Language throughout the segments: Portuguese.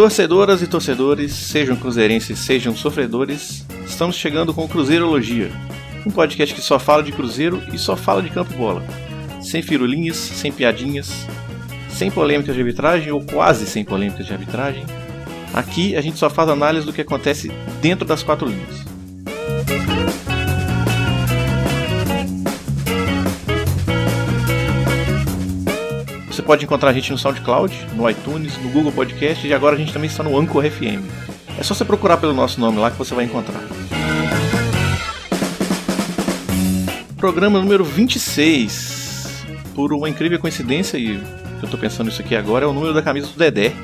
Torcedoras e torcedores, sejam cruzeirenses, sejam sofredores, estamos chegando com o Cruzeirologia, um podcast que só fala de Cruzeiro e só fala de campo bola. Sem firulinhas, sem piadinhas, sem polêmicas de arbitragem ou quase sem polêmicas de arbitragem. Aqui a gente só faz análise do que acontece dentro das quatro linhas. Você pode encontrar a gente no SoundCloud, no iTunes, no Google Podcast e agora a gente também está no Anchor FM. É só você procurar pelo nosso nome lá que você vai encontrar. Programa número 26. Por uma incrível coincidência, e eu estou pensando isso aqui agora, é o número da camisa do Dedé,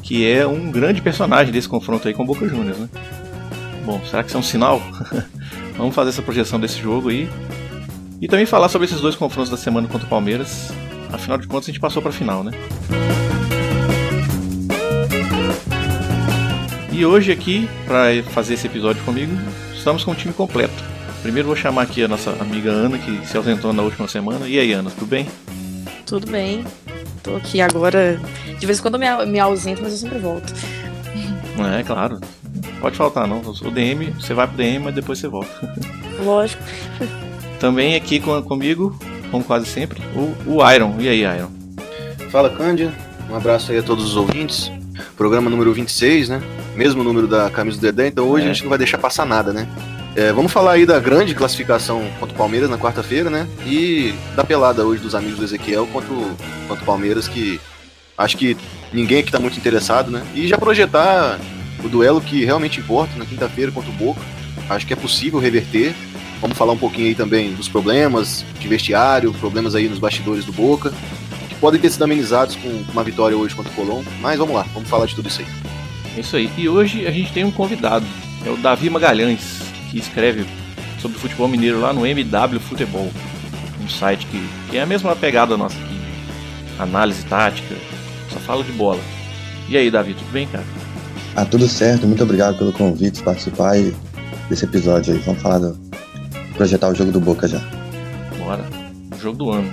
que é um grande personagem desse confronto aí com o Boca Juniors, né? Bom, será que isso é um sinal? Vamos fazer essa projeção desse jogo aí. E também falar sobre esses dois confrontos da semana contra o Palmeiras Afinal de contas, a gente passou para a final, né? E hoje aqui, para fazer esse episódio comigo, estamos com o time completo. Primeiro vou chamar aqui a nossa amiga Ana, que se ausentou na última semana. E aí, Ana, tudo bem? Tudo bem. Tô aqui agora. De vez em quando eu me, ausento, mas eu sempre volto. É, claro. Pode faltar, não. O DM, você vai pro DM, mas depois você volta. Lógico. Também aqui com, comigo, como quase sempre, o, o Iron. E aí, Iron? Fala, Cândia. Um abraço aí a todos os ouvintes. Programa número 26, né? Mesmo número da camisa do Dedé, então hoje é. a gente não vai deixar passar nada, né? É, vamos falar aí da grande classificação contra o Palmeiras na quarta-feira, né? E da pelada hoje dos amigos do Ezequiel contra o, contra o Palmeiras, que acho que ninguém aqui tá muito interessado, né? E já projetar o duelo que realmente importa na quinta-feira contra o Boca. Acho que é possível reverter. Vamos falar um pouquinho aí também dos problemas de vestiário, problemas aí nos bastidores do Boca, que podem ter sido amenizados com uma vitória hoje contra o Colón. Mas vamos lá, vamos falar de tudo isso aí. É isso aí. E hoje a gente tem um convidado, é o Davi Magalhães, que escreve sobre futebol mineiro lá no MW Futebol, um site que, que é a mesma pegada nossa aqui, análise tática, só fala de bola. E aí, Davi, tudo bem, cara? Ah, tudo certo. Muito obrigado pelo convite, participar desse episódio aí. Vamos falar do, projetar o jogo do Boca já. Bora. O jogo do ano.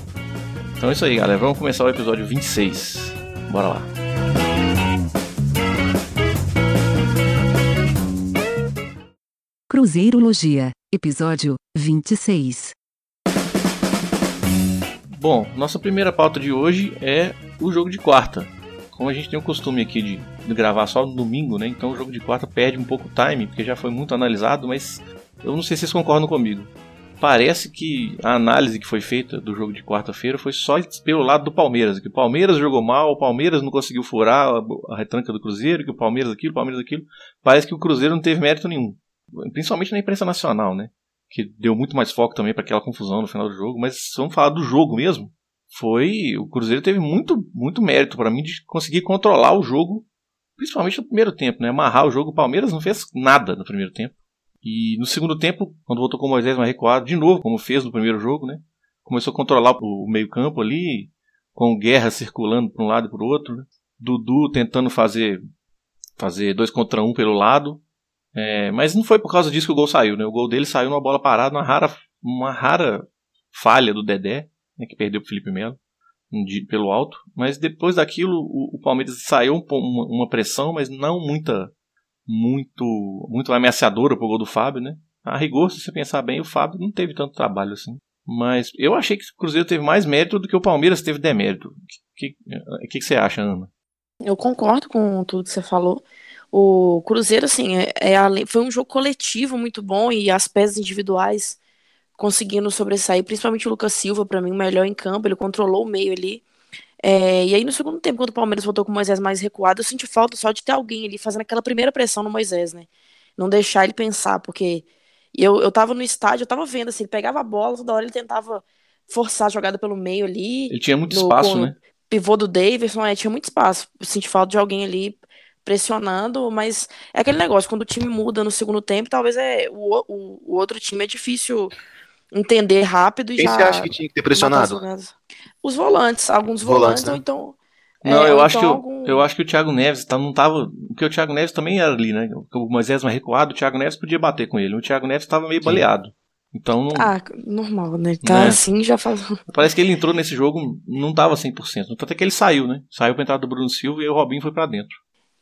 então é isso aí, galera. Vamos começar o episódio 26. Bora lá. Cruzeirologia, episódio 26. Bom, nossa primeira pauta de hoje é o jogo de quarta. Como a gente tem o costume aqui de, de gravar só no domingo, né? Então o jogo de quarta perde um pouco o time, porque já foi muito analisado, mas eu não sei se vocês concordam comigo. Parece que a análise que foi feita do jogo de quarta-feira foi só pelo lado do Palmeiras. Que o Palmeiras jogou mal, o Palmeiras não conseguiu furar a retranca do Cruzeiro, que o Palmeiras aquilo, o Palmeiras aquilo. Parece que o Cruzeiro não teve mérito nenhum. Principalmente na imprensa nacional, né? Que deu muito mais foco também para aquela confusão no final do jogo. Mas vamos falar do jogo mesmo. Foi. O Cruzeiro teve muito, muito mérito para mim de conseguir controlar o jogo, principalmente no primeiro tempo, né? Amarrar o jogo. O Palmeiras não fez nada no primeiro tempo. E no segundo tempo, quando voltou com o Moisés mais recuado, de novo, como fez no primeiro jogo, né? Começou a controlar o meio-campo ali, com Guerra circulando para um lado e para o outro. Né? Dudu tentando fazer fazer dois contra um pelo lado. É, mas não foi por causa disso que o gol saiu, né? O gol dele saiu numa bola parada, uma rara, uma rara falha do Dedé, né, que perdeu para Felipe Melo pelo alto. Mas depois daquilo, o, o Palmeiras saiu um, uma pressão, mas não muita muito muito ameaçadora pro gol do Fábio, né? A rigor, se você pensar bem, o Fábio não teve tanto trabalho assim. Mas eu achei que o Cruzeiro teve mais mérito do que o Palmeiras teve demérito. O que, que, que, você acha, Ana? Eu concordo com tudo que você falou. O Cruzeiro, assim, é, é, foi um jogo coletivo muito bom e as peças individuais conseguindo sobressair, principalmente o Lucas Silva, para mim, o melhor em campo. Ele controlou o meio ali. É, e aí, no segundo tempo, quando o Palmeiras voltou com o Moisés mais recuado, eu senti falta só de ter alguém ali fazendo aquela primeira pressão no Moisés, né? Não deixar ele pensar, porque eu, eu tava no estádio, eu tava vendo, assim, ele pegava a bola, toda hora ele tentava forçar a jogada pelo meio ali. Ele tinha muito no, espaço, né? Pivô do Davidson, é, tinha muito espaço. Eu senti falta de alguém ali pressionando, mas é aquele negócio, quando o time muda no segundo tempo, talvez é o, o, o outro time é difícil entender rápido e Quem já. você acha que tinha que ter pressionado? Os volantes, alguns volantes, volantes né? ou então. Não, é, eu, acho então que algum... eu, acho que o Thiago Neves tá, não tava. Porque o Thiago Neves também era ali, né? O Moisés mais recuado, o Thiago Neves podia bater com ele. O Thiago Neves estava meio Sim. baleado. Então não. Ah, normal, né? Tá né? assim já faz. Parece que ele entrou nesse jogo, não tava 100%. Tanto é que ele saiu, né? Saiu pra entrada do Bruno Silva e o Robinho foi para dentro.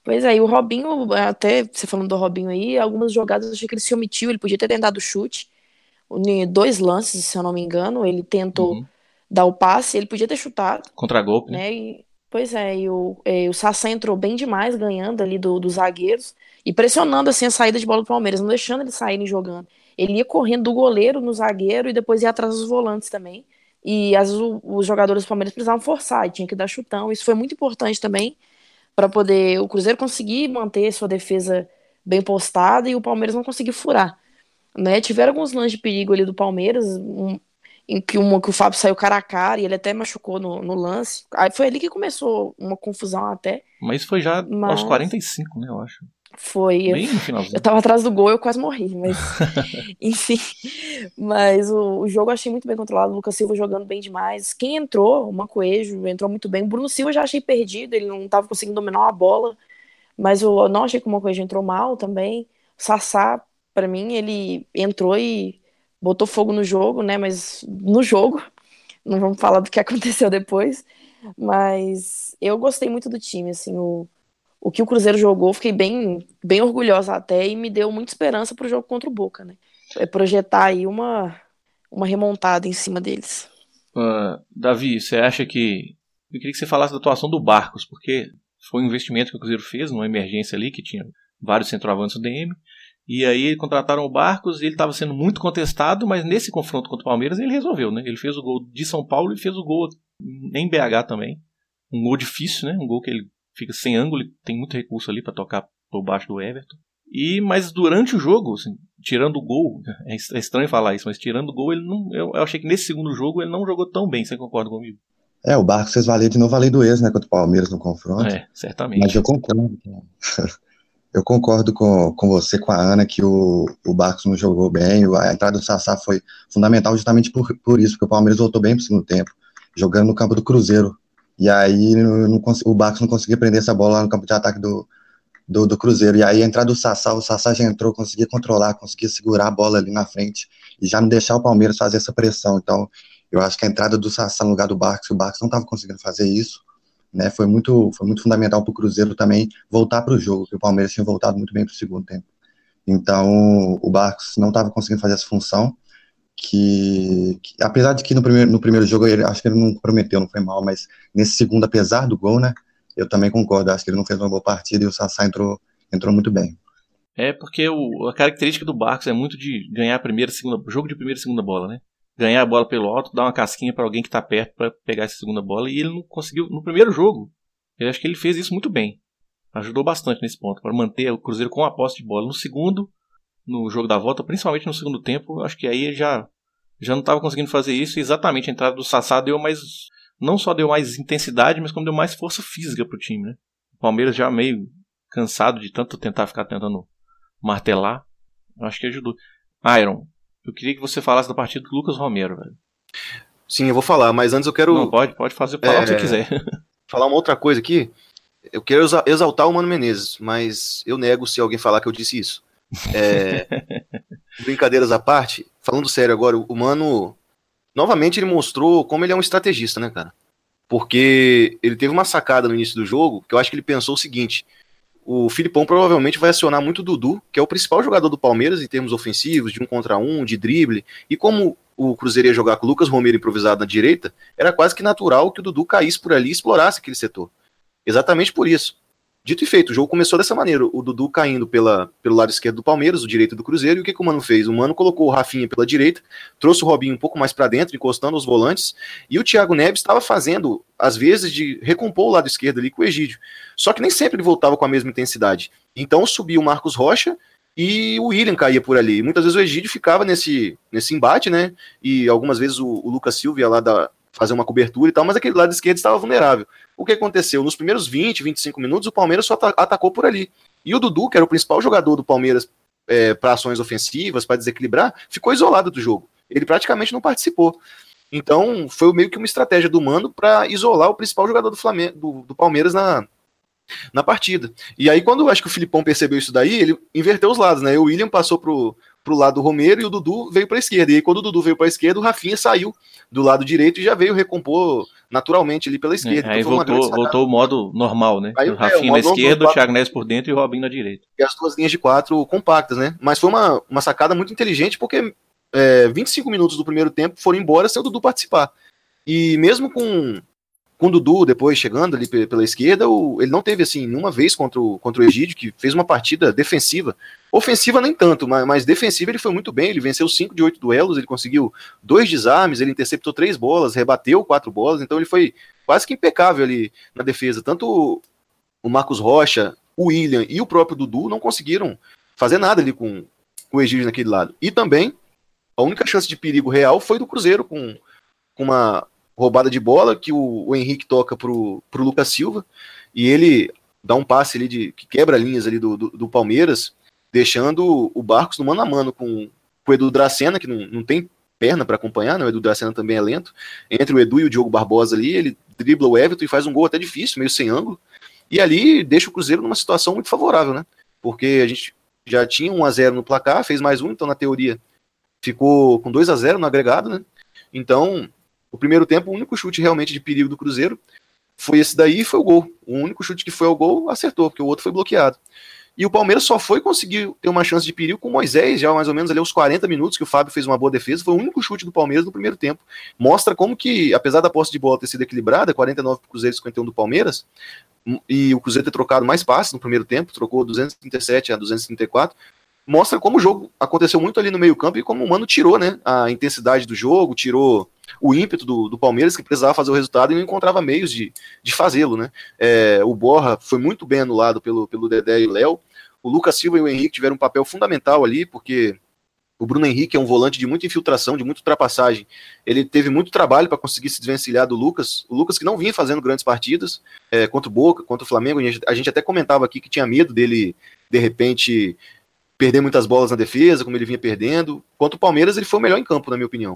Pois é, e o Robinho, até você falando do Robinho aí, algumas jogadas eu achei que ele se omitiu, ele podia ter tentado o chute. Em dois lances, se eu não me engano, ele tentou uhum. Dar o passe, ele podia ter chutado. Contra-golpe, né? né? E, pois é, e o, e o Sassá entrou bem demais, ganhando ali do, dos zagueiros e pressionando assim a saída de bola do Palmeiras, não deixando eles saírem jogando. Ele ia correndo do goleiro no zagueiro e depois ia atrás dos volantes também. E às vezes o, os jogadores do Palmeiras precisavam forçar, e tinha que dar chutão. Isso foi muito importante também para poder o Cruzeiro conseguir manter sua defesa bem postada e o Palmeiras não conseguir furar. Né? Tiveram alguns lances de perigo ali do Palmeiras, um, em que, uma, que o Fábio saiu cara a cara e ele até machucou no, no lance. Aí foi ali que começou uma confusão até. Mas foi já Mas... aos 45, né, eu acho. Foi. Bem eu, no finalzinho. eu tava atrás do gol eu quase morri, mas. enfim. Mas o, o, jogo eu achei muito bem controlado. O Lucas Silva jogando bem demais. Quem entrou, o Mancoejo, entrou muito bem. O Bruno Silva eu já achei perdido, ele não tava conseguindo dominar a bola. Mas eu não achei que o Mancoejo entrou mal também. O Sassá, para mim, ele entrou e botou fogo no jogo, né? Mas no jogo. Não vamos falar do que aconteceu depois. Mas eu gostei muito do time, assim. O o que o Cruzeiro jogou, fiquei bem, bem orgulhosa até e me deu muita esperança para o jogo contra o Boca, né? É projetar aí uma, uma remontada em cima deles. Uh, Davi, você acha que. Eu queria que você falasse da atuação do Barcos, porque foi um investimento que o Cruzeiro fez numa emergência ali, que tinha vários centroavantes do DM. E aí contrataram o Barcos e ele estava sendo muito contestado, mas nesse confronto contra o Palmeiras ele resolveu, né? Ele fez o gol de São Paulo e fez o gol em BH também. Um gol difícil, né? Um gol que ele fica sem ângulo, tem muito recurso ali para tocar por baixo do Everton. E mas durante o jogo, assim, tirando o gol, é, é estranho falar isso, mas tirando o gol, ele não, eu, eu, achei que nesse segundo jogo ele não jogou tão bem. Você concorda comigo? É, o Barco fez valer de novo a lei do ex, né, contra o Palmeiras no confronto. É, certamente. Mas eu concordo. eu concordo com, com você, com a Ana, que o, o Barcos não jogou bem. A entrada do Sassá foi fundamental justamente por, por isso, porque o Palmeiras voltou bem pro segundo tempo, jogando no campo do Cruzeiro, e aí não, o Barcos não conseguia prender essa bola lá no campo de ataque do, do, do, Cruzeiro. E aí a entrada do Sassá, o Sassá já entrou, conseguia controlar, conseguia segurar a bola ali na frente e já não deixar o Palmeiras fazer essa pressão. Então, eu acho que a entrada do Sassá no lugar do Barcos, o Barcos não estava conseguindo fazer isso, né? Foi muito, foi muito fundamental para o Cruzeiro também voltar para o jogo, que o Palmeiras tinha voltado muito bem para o segundo tempo. Então, o Barcos não estava conseguindo fazer essa função que, que, apesar de que no primeiro, no primeiro jogo ele, acho que ele não prometeu, não foi mal, mas nesse segundo, apesar do gol, né, eu também concordo, acho que ele não fez uma boa partida e o Sassá entrou, entrou muito bem. É porque o, a característica do Barcos é muito de ganhar a primeira, segunda, jogo de primeira e segunda bola, né? Ganhar a bola pelo alto, dar uma casquinha para alguém que tá perto para pegar essa segunda bola e ele não conseguiu no primeiro jogo. Eu acho que ele fez isso muito bem. Ajudou bastante nesse ponto para manter o Cruzeiro com a posse de bola. No segundo, no jogo da volta, principalmente no segundo tempo, acho que aí já já não estava conseguindo fazer isso. Exatamente a entrada do Sassá deu mais não só deu mais intensidade, mas como deu mais força física pro time, né? O Palmeiras já meio cansado de tanto tentar ficar tentando martelar, acho que ajudou. Iron, eu queria que você falasse da partida do Lucas Romero, velho. Sim, eu vou falar, mas antes eu quero. Não, pode, pode fazer, falar é, o que você quiser. Falar uma outra coisa aqui. Eu quero exaltar o Mano Menezes, mas eu nego se alguém falar que eu disse isso. É, brincadeiras à parte, falando sério agora, o Mano, novamente ele mostrou como ele é um estrategista, né, cara? Porque ele teve uma sacada no início do jogo, que eu acho que ele pensou o seguinte, o Filipão provavelmente vai acionar muito o Dudu, que é o principal jogador do Palmeiras em termos ofensivos, de um contra um, de drible, e como o Cruzeiro ia jogar com o Lucas Romero improvisado na direita, era quase que natural que o Dudu caísse por ali e explorasse aquele setor. Exatamente por isso. Dito e feito, o jogo começou dessa maneira, o Dudu caindo pela, pelo lado esquerdo do Palmeiras, o direito do Cruzeiro, e o que, que o Mano fez? O Mano colocou o Rafinha pela direita, trouxe o Robinho um pouco mais para dentro, encostando os volantes, e o Thiago Neves estava fazendo, às vezes, de recompor o lado esquerdo ali com o Egídio. Só que nem sempre ele voltava com a mesma intensidade. Então subiu o Marcos Rocha e o William caía por ali. Muitas vezes o Egídio ficava nesse, nesse embate, né? E algumas vezes o, o Lucas Silva ia lá da, fazer uma cobertura e tal, mas aquele lado esquerdo estava vulnerável. O que aconteceu? Nos primeiros 20, 25 minutos, o Palmeiras só atacou por ali. E o Dudu, que era o principal jogador do Palmeiras é, para ações ofensivas, para desequilibrar, ficou isolado do jogo. Ele praticamente não participou. Então, foi meio que uma estratégia do Mano para isolar o principal jogador do, Flamengo, do, do Palmeiras na, na partida. E aí, quando acho que o Filipão percebeu isso daí, ele inverteu os lados, né? O William passou pro, pro lado do Romero e o Dudu veio para a esquerda. E aí, quando o Dudu veio para a esquerda, o Rafinha saiu do lado direito e já veio recompor naturalmente ali pela esquerda. É, aí então voltou, voltou o modo normal, né? Aí, o Rafinha é, o na esquerda, o Thiago Neves por dentro e o Robinho na direita. E as duas linhas de quatro compactas, né? Mas foi uma, uma sacada muito inteligente, porque é, 25 minutos do primeiro tempo foram embora sem o Dudu participar. E mesmo com, com o Dudu depois chegando ali pela esquerda, o, ele não teve assim nenhuma vez contra o, contra o Egídio, que fez uma partida defensiva. Ofensiva nem tanto, mas, mas defensiva ele foi muito bem. Ele venceu 5 de 8 duelos, ele conseguiu dois desarmes, ele interceptou três bolas, rebateu quatro bolas, então ele foi quase que impecável ali na defesa. Tanto o Marcos Rocha, o William e o próprio Dudu não conseguiram fazer nada ali com, com o Egídio naquele lado. E também a única chance de perigo real foi do Cruzeiro com, com uma roubada de bola que o, o Henrique toca pro, pro Lucas Silva e ele dá um passe ali de que quebra linhas ali do, do, do Palmeiras, deixando o Barcos no mano a mano com, com o Edu Dracena, que não, não tem perna para acompanhar, né? O Edu Dracena também é lento. Entre o Edu e o Diogo Barbosa ali, ele dribla o Everton e faz um gol até difícil, meio sem ângulo. E ali deixa o Cruzeiro numa situação muito favorável, né? Porque a gente já tinha 1 a 0 no placar, fez mais um, então na teoria ficou com 2 a 0 no agregado, né? Então, o primeiro tempo, o único chute realmente de perigo do Cruzeiro foi esse daí e foi o gol. O único chute que foi ao gol acertou, porque o outro foi bloqueado. E o Palmeiras só foi conseguir ter uma chance de perigo com o Moisés, já mais ou menos ali aos 40 minutos, que o Fábio fez uma boa defesa. Foi o único chute do Palmeiras no primeiro tempo. Mostra como que, apesar da posse de bola ter sido equilibrada, 49 para o Cruzeiro e 51 do Palmeiras, e o Cruzeiro ter trocado mais passes no primeiro tempo, trocou 237 a 234, mostra como o jogo aconteceu muito ali no meio-campo e como o Mano tirou né, a intensidade do jogo, tirou o ímpeto do, do Palmeiras, que precisava fazer o resultado e não encontrava meios de, de fazê-lo. Né? É, o Borra foi muito bem anulado pelo, pelo Dedé e Léo. O Lucas Silva e o Henrique tiveram um papel fundamental ali, porque o Bruno Henrique é um volante de muita infiltração, de muita ultrapassagem. Ele teve muito trabalho para conseguir se desvencilhar do Lucas. O Lucas que não vinha fazendo grandes partidas é, contra o Boca, contra o Flamengo. A gente, a gente até comentava aqui que tinha medo dele, de repente, perder muitas bolas na defesa, como ele vinha perdendo. Contra o Palmeiras, ele foi o melhor em campo, na minha opinião.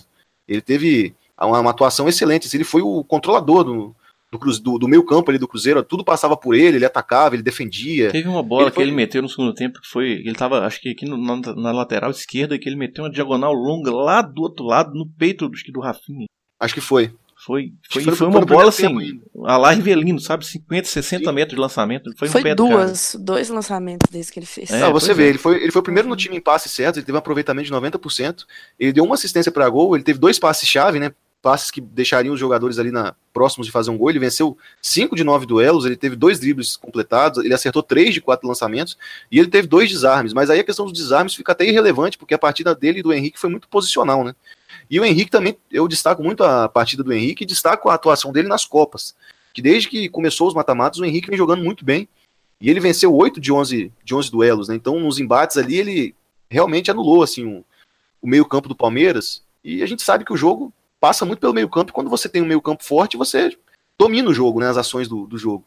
Ele teve uma, uma atuação excelente. Ele foi o controlador do, do, do, do meio campo ali do Cruzeiro, tudo passava por ele, ele atacava, ele defendia. Teve uma bola ele que foi... ele meteu no segundo tempo que foi. Ele tava, acho que aqui no, na, na, lateral esquerda, que ele meteu uma diagonal longa lá do outro lado, no peito do, do Rafinha. Acho que foi. Foi, foi, foi, foi uma bola assim, a lá Rivelino, sabe? 50, 60 Sim. metros de lançamento. Foi, foi duas, dois lançamentos desde que ele fez. É, Não, você vê, é. ele, foi, ele foi o primeiro no time em passes certos, ele teve um aproveitamento de 90%. Ele deu uma assistência para gol, ele teve dois passes-chave, né? Passes que deixariam os jogadores ali na, próximos de fazer um gol. Ele venceu 5 de 9 duelos, ele teve dois dribles completados, ele acertou 3 de 4 lançamentos e ele teve dois desarmes. Mas aí a questão dos desarmes fica até irrelevante, porque a partida dele e do Henrique foi muito posicional, né? E o Henrique também, eu destaco muito a partida do Henrique e destaco a atuação dele nas Copas. Que desde que começou os mata-matas, o Henrique vem jogando muito bem. E ele venceu 8 de 11, de 11 duelos, né? Então, nos embates ali, ele realmente anulou assim, o, o meio-campo do Palmeiras. E a gente sabe que o jogo passa muito pelo meio-campo. Quando você tem um meio-campo forte, você domina o jogo, né? As ações do, do jogo.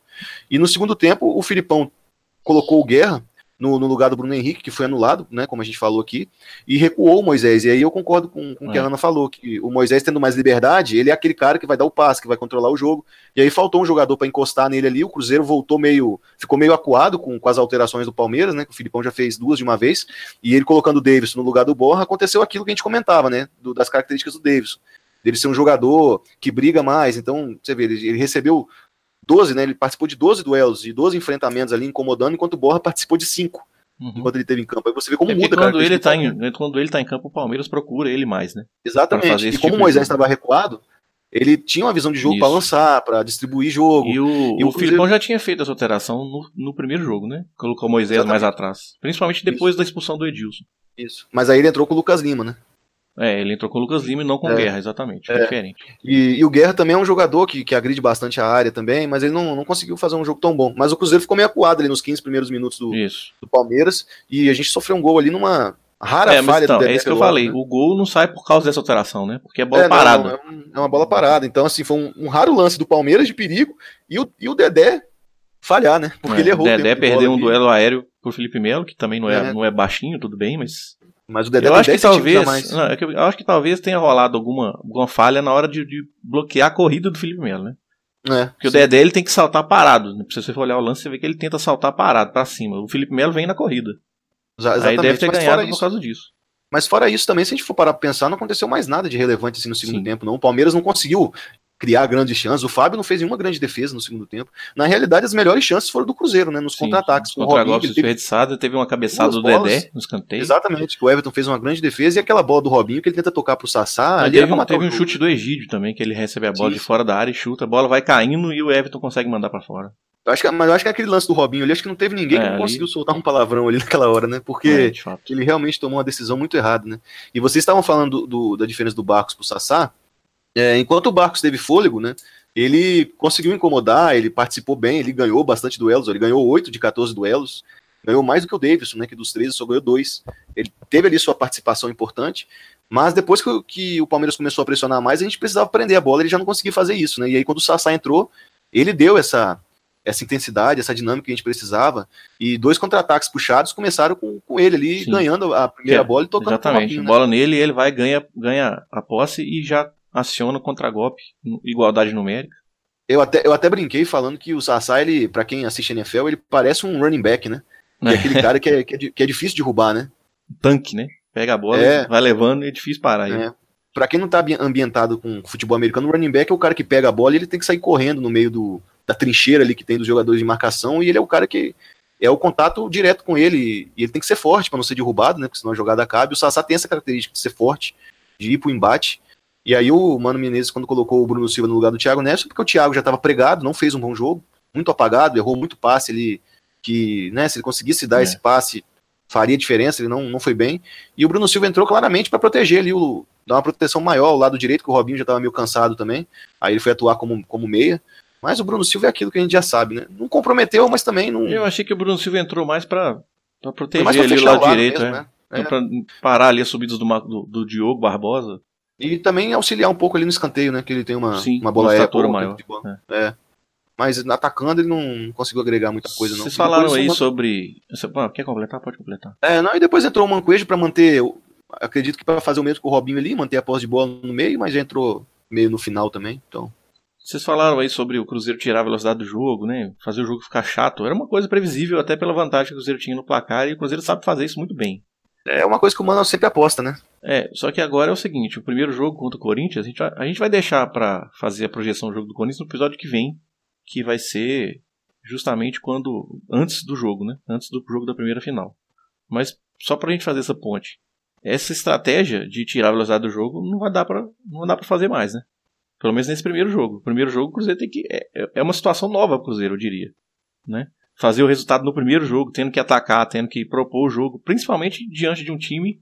E no segundo tempo, o Filipão colocou o Guerra no, no, lugar do Bruno Henrique, que foi anulado, né, como a gente falou aqui, e recuou o Moisés. E aí eu concordo com, com o que a é. Ana falou, que o Moisés tendo mais liberdade, ele é aquele cara que vai dar o passe, que vai controlar o jogo. E aí faltou um jogador para encostar nele ali, o Cruzeiro voltou meio, ficou meio acuado com, com as alterações do Palmeiras, né, que o Filipão já fez duas de uma vez, e ele colocando o Davis no lugar do Borra, aconteceu aquilo que a gente comentava, né, do, das características do Davis. Dele ser um jogador que briga mais, então, você vê, ele, ele recebeu 12, né? Ele participou de 12 duelos, de 12 enfrentamentos ali, incomodando, enquanto o Borra participou de 5. Uhum. Enquanto ele teve em campo. Aí você vê como é muda, quando ele, tá em, quando ele tá em campo, o Palmeiras procura ele mais, né? Exatamente. E como tipo o Moisés estava recuado, ele tinha uma visão de jogo para lançar, para distribuir jogo. E o, e o, o Filipão já tinha feito essa alteração no, no primeiro jogo, né? Colocou o Moisés Exatamente. mais atrás. Principalmente depois Isso. da expulsão do Edilson. Isso. Mas aí ele entrou com o Lucas Lima, né? É, ele entrou com o Lucas Lima e não com o é, Guerra, exatamente. É. diferente. E, e, o Guerra também é um jogador que, que agride bastante a área também, mas ele não, não conseguiu fazer um jogo tão bom. Mas o Cruzeiro ficou meio acuado ali nos 15 primeiros minutos do, do Palmeiras. E a gente sofreu um gol ali numa rara é, falha então, do Dedé É isso que eu falei. Né? O gol não sai por causa dessa alteração, né? Porque é bola é, parada. Não, é, um, é, uma bola parada. Então, assim, foi um, um, raro lance do Palmeiras de perigo e o, e o Dedé falhar, né? Porque é, ele errou. O Dedé perdeu um duelo aéreo pro Felipe Melo, que também não é, é, não é baixinho, tudo bem, mas mas o Dedé eu acho que talvez, não, é eu acho que talvez tenha rolado alguma, alguma falha na hora de, de bloquear a corrida do Felipe Melo, né? É, Porque sim. o Dedé ele tem que saltar parado. Né? Se você for olhar o lance, você vê que ele tenta saltar parado para cima. O Felipe Melo vem na corrida. Aí deve ter ganhado por isso, causa disso. Mas fora isso também, se a gente for parar pra pensar, não aconteceu mais nada de relevante assim no segundo Sim. tempo, não. O Palmeiras não conseguiu criar grandes chances. O Fábio não fez nenhuma grande defesa no segundo tempo. Na realidade, as melhores chances foram do Cruzeiro, né? Nos contra-ataques. Com o Robinho, ele teve- desperdiçado, teve uma cabeçada do bolas. Dedé no escanteio. Exatamente, que o Everton fez uma grande defesa e aquela bola do Robinho que ele tenta tocar pro Sassá. Ali era teve, um, teve um chute do Egídio também, que ele recebe a bola Sim, de fora da área e chuta, a bola vai caindo e o Everton consegue mandar pra fora. Eu acho que, mas eu acho que aquele lance do Robinho ali, acho que não teve ninguém É, que não ali- conseguiu soltar um palavrão ali naquela hora, né? Porque É, ele realmente tomou uma decisão muito errada, né? E vocês estavam falando do- do- da diferença do Barcos pro Sassá. É, enquanto o Barcos teve fôlego, né? Ele conseguiu incomodar, ele participou bem, ele ganhou bastante duelos, ele ganhou 8 de 14 duelos, ganhou mais do que o Davidson, né? Que dos três só ganhou dois. Ele teve ali sua participação importante, mas depois que, o- que o Palmeiras começou a pressionar mais, a gente precisava prender a bola, ele já não conseguia fazer isso, né? E aí quando o Sassá entrou, ele deu essa, essa intensidade, essa dinâmica que a gente precisava, e dois contra-ataques puxados começaram com, com ele ali, Sim. ganhando a primeira É, bola e tocando Exatamente. Robinho, né? Bola nele, ele vai, ganha, ganha a posse e já aciona o contra-golpe, igualdade numérica. Eu até, eu até brinquei falando que o Sassá, ele, pra quem assiste NFL, ele parece um running back, né? É aquele cara que é, que é, que é difícil de roubar, né? Tanque, né? Pega a bola, É. vai levando e é difícil parar. É. Pra quem não tá ambi- ambientado com futebol americano, o running back é o cara que pega a bola e ele tem que sair correndo no meio do, da trincheira ali que tem dos jogadores de marcação, e ele é o cara que é o contato direto com ele, e ele tem que ser forte pra não ser derrubado, né? Porque senão a jogada acaba. E o Sassá tem essa característica de ser forte, de ir pro embate. E aí o Mano Menezes, quando colocou o Bruno Silva no lugar do Thiago Neves, porque o Thiago já estava pregado, não fez um bom jogo, muito apagado, errou muito passe ali, que, né, se ele conseguisse dar É. esse passe, faria diferença, ele não, não foi bem. E o Bruno Silva entrou claramente para proteger ali, o, dar uma proteção maior ao lado direito, que o Robinho já estava meio cansado também. Aí ele foi atuar como, como meia. Mas o Bruno Silva é aquilo que a gente já sabe, né? Não comprometeu, mas também não. Eu achei que o Bruno Silva entrou mais foi proteger mais pra ali o lado o lado direito, mesmo, né? né? Então, É. pra parar ali as subidas do, do, do Diogo Barbosa. E também auxiliar um pouco ali no escanteio, né? Que ele tem uma, Sim, uma bola uma boa, maior. de bola. É. Mas atacando ele não conseguiu agregar muita coisa, não. Vocês falaram aí o Man- sobre. Quer completar? Pode completar. É, não, e depois entrou o Mancoejo pra manter. Acredito que para fazer o mesmo com o Robinho ali, manter a posse de bola no meio, mas já entrou meio no final também. Então. Vocês falaram aí sobre o Cruzeiro tirar a velocidade do jogo, né? Fazer o jogo ficar chato. Era uma coisa previsível, até pela vantagem que o Cruzeiro tinha no placar, e o Cruzeiro sabe fazer isso muito bem. É uma coisa que o Mano sempre aposta, né? É, só que agora é o seguinte: o primeiro jogo contra o Corinthians, a gente vai, a gente vai deixar pra fazer a projeção do jogo do Corinthians no episódio que vem, que vai ser justamente quando. antes do jogo, né? Antes do jogo da primeira final. Mas só pra gente fazer essa ponte. Essa estratégia de tirar a velocidade do jogo não vai dar pra, não dar pra fazer mais, né? Pelo menos nesse primeiro jogo. Primeiro jogo o Cruzeiro tem que. É, é uma situação nova pro Cruzeiro, eu diria. Né? Fazer o resultado no primeiro jogo, tendo que atacar, tendo que propor o jogo, principalmente diante de um time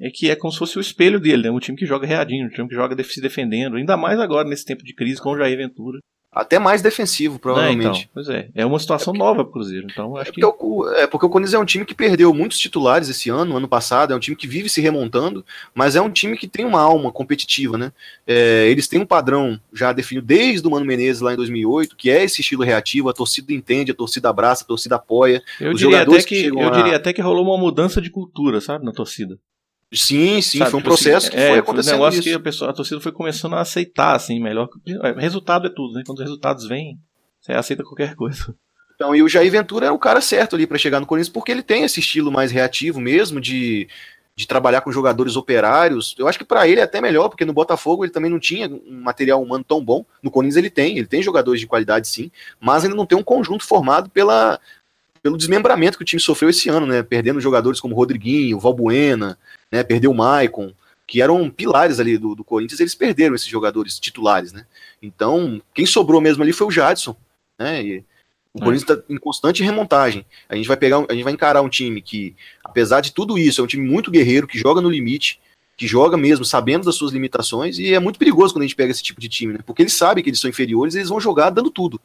é que é como se fosse o espelho dele, né? Um time que joga readinho, um time que joga se defendendo, ainda mais agora nesse tempo de crise com o Jair Ventura. Até mais defensivo, provavelmente. Então, pois é, é uma situação nova pro Cruzeiro. Então, acho É que porque, o, é porque o Corinthians é um time que perdeu muitos titulares esse ano, ano passado, é um time que vive se remontando, mas é um time que tem uma alma competitiva, né? É, eles têm um padrão já definido desde o Mano Menezes lá em 2008, que é esse estilo reativo, a torcida entende, a torcida abraça, a torcida apoia. eu os diria até que que, eu diria até que rolou uma mudança de cultura, sabe, na torcida. Sim, sim, Sabe, foi um tipo assim, processo que é, foi Um acontecendo negócio isso. que a, pessoa, a torcida foi começando a aceitar, assim, melhor. é, Resultado é tudo, né? Quando os resultados vêm, você aceita qualquer coisa. Então, e o Jair Ventura é o cara certo ali para chegar no Corinthians, porque ele tem esse estilo mais reativo mesmo, de, de trabalhar com jogadores operários. Eu acho que para ele é até melhor, porque no Botafogo ele também não tinha um material humano tão bom. No Corinthians ele tem, ele tem jogadores de qualidade sim, mas ele não tem um conjunto formado pela, pelo desmembramento que o time sofreu esse ano, né? Perdendo jogadores como Rodriguinho, Valbuena, né? Perdeu o Maicon, que eram pilares ali do, do Corinthians, eles perderam esses jogadores titulares, né? Então, quem sobrou mesmo ali foi o Jadson, né? E o É. Corinthians está em constante remontagem. A gente vai pegar, a gente vai encarar um time que, apesar de tudo isso, é um time muito guerreiro, que joga no limite, que joga mesmo sabendo das suas limitações, e é muito perigoso quando a gente pega esse tipo de time, né? Porque eles sabem que eles são inferiores e eles vão jogar dando tudo.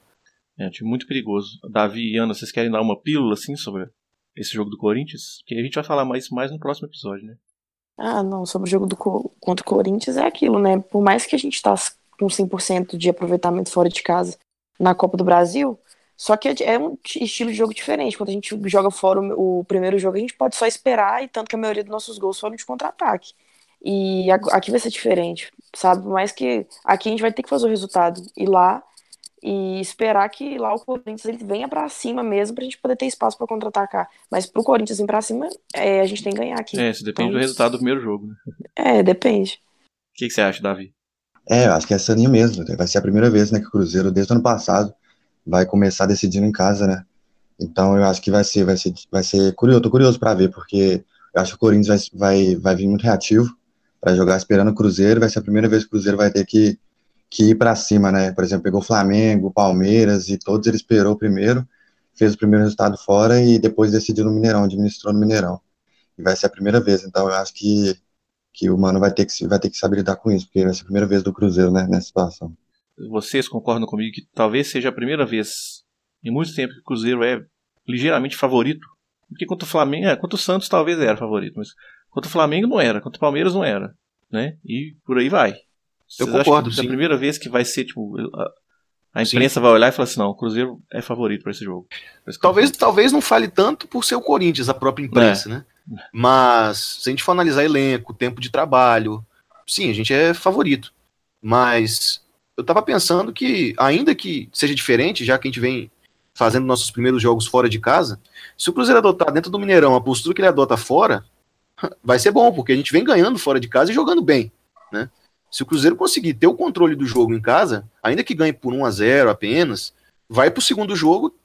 É muito perigoso. Davi e Ana, vocês querem dar uma pílula, assim, sobre esse jogo do Corinthians? Que a gente vai falar mais, mais no próximo episódio, né? Ah, não, sobre o jogo do, Co- contra o Corinthians é aquilo, né? Por mais que a gente tá com 100% de aproveitamento fora de casa na Copa do Brasil, só que é um estilo de jogo diferente. Quando a gente joga fora o, o primeiro jogo, a gente pode só esperar, e tanto que a maioria dos nossos gols foram de contra-ataque. E aqui vai ser diferente, sabe? Por mais que aqui a gente vai ter que fazer o resultado. E lá e esperar que lá o Corinthians ele venha para cima mesmo pra gente poder ter espaço para contra-atacar. Mas pro Corinthians vir pra cima, é, a gente tem que ganhar aqui. É, isso depende Então, do resultado do primeiro jogo. Né? O É, depende. que, que você acha, Davi? É, eu acho que é essa linha mesmo. Vai ser a primeira vez, né, que o Cruzeiro, desde o ano passado, vai começar decidindo em casa, né? Então eu acho que vai ser, vai ser, vai ser curioso, tô curioso para ver, porque eu acho que o Corinthians vai, vai, vai vir muito reativo para jogar esperando o Cruzeiro. Vai ser a primeira vez que o Cruzeiro vai ter que, que ir para cima, né? Por exemplo, pegou Flamengo, Palmeiras e todos ele esperou primeiro, fez o primeiro resultado fora e depois decidiu no Mineirão, administrou no Mineirão. E vai ser a primeira vez, então eu acho que, que o Mano vai ter que, vai ter que saber lidar com isso, porque vai ser a primeira vez do Cruzeiro, né, nessa situação. Vocês concordam comigo que talvez seja a primeira vez em muito tempo que o Cruzeiro é ligeiramente favorito? Porque contra o Flamengo, é, contra o Santos talvez era favorito, mas contra o Flamengo não era, contra o Palmeiras não era, né? E por aí vai. Vocês acham concordo, que é a sim. primeira vez que vai ser tipo a, imprensa vai olhar e falar assim, não, o Cruzeiro é favorito para esse jogo. Talvez, talvez não fale tanto por ser o Corinthians, a própria imprensa, né? Mas se a gente for analisar elenco, tempo de trabalho, sim, a gente é favorito. Mas eu tava pensando que, ainda que seja diferente, já que a gente vem fazendo nossos primeiros jogos fora de casa, se o Cruzeiro adotar dentro do Mineirão a postura que ele adota fora, vai ser bom, porque a gente vem ganhando fora de casa e jogando bem, né? Se o Cruzeiro conseguir ter o controle do jogo em casa, ainda que ganhe por 1 a 0 apenas, vai pro segundo jogo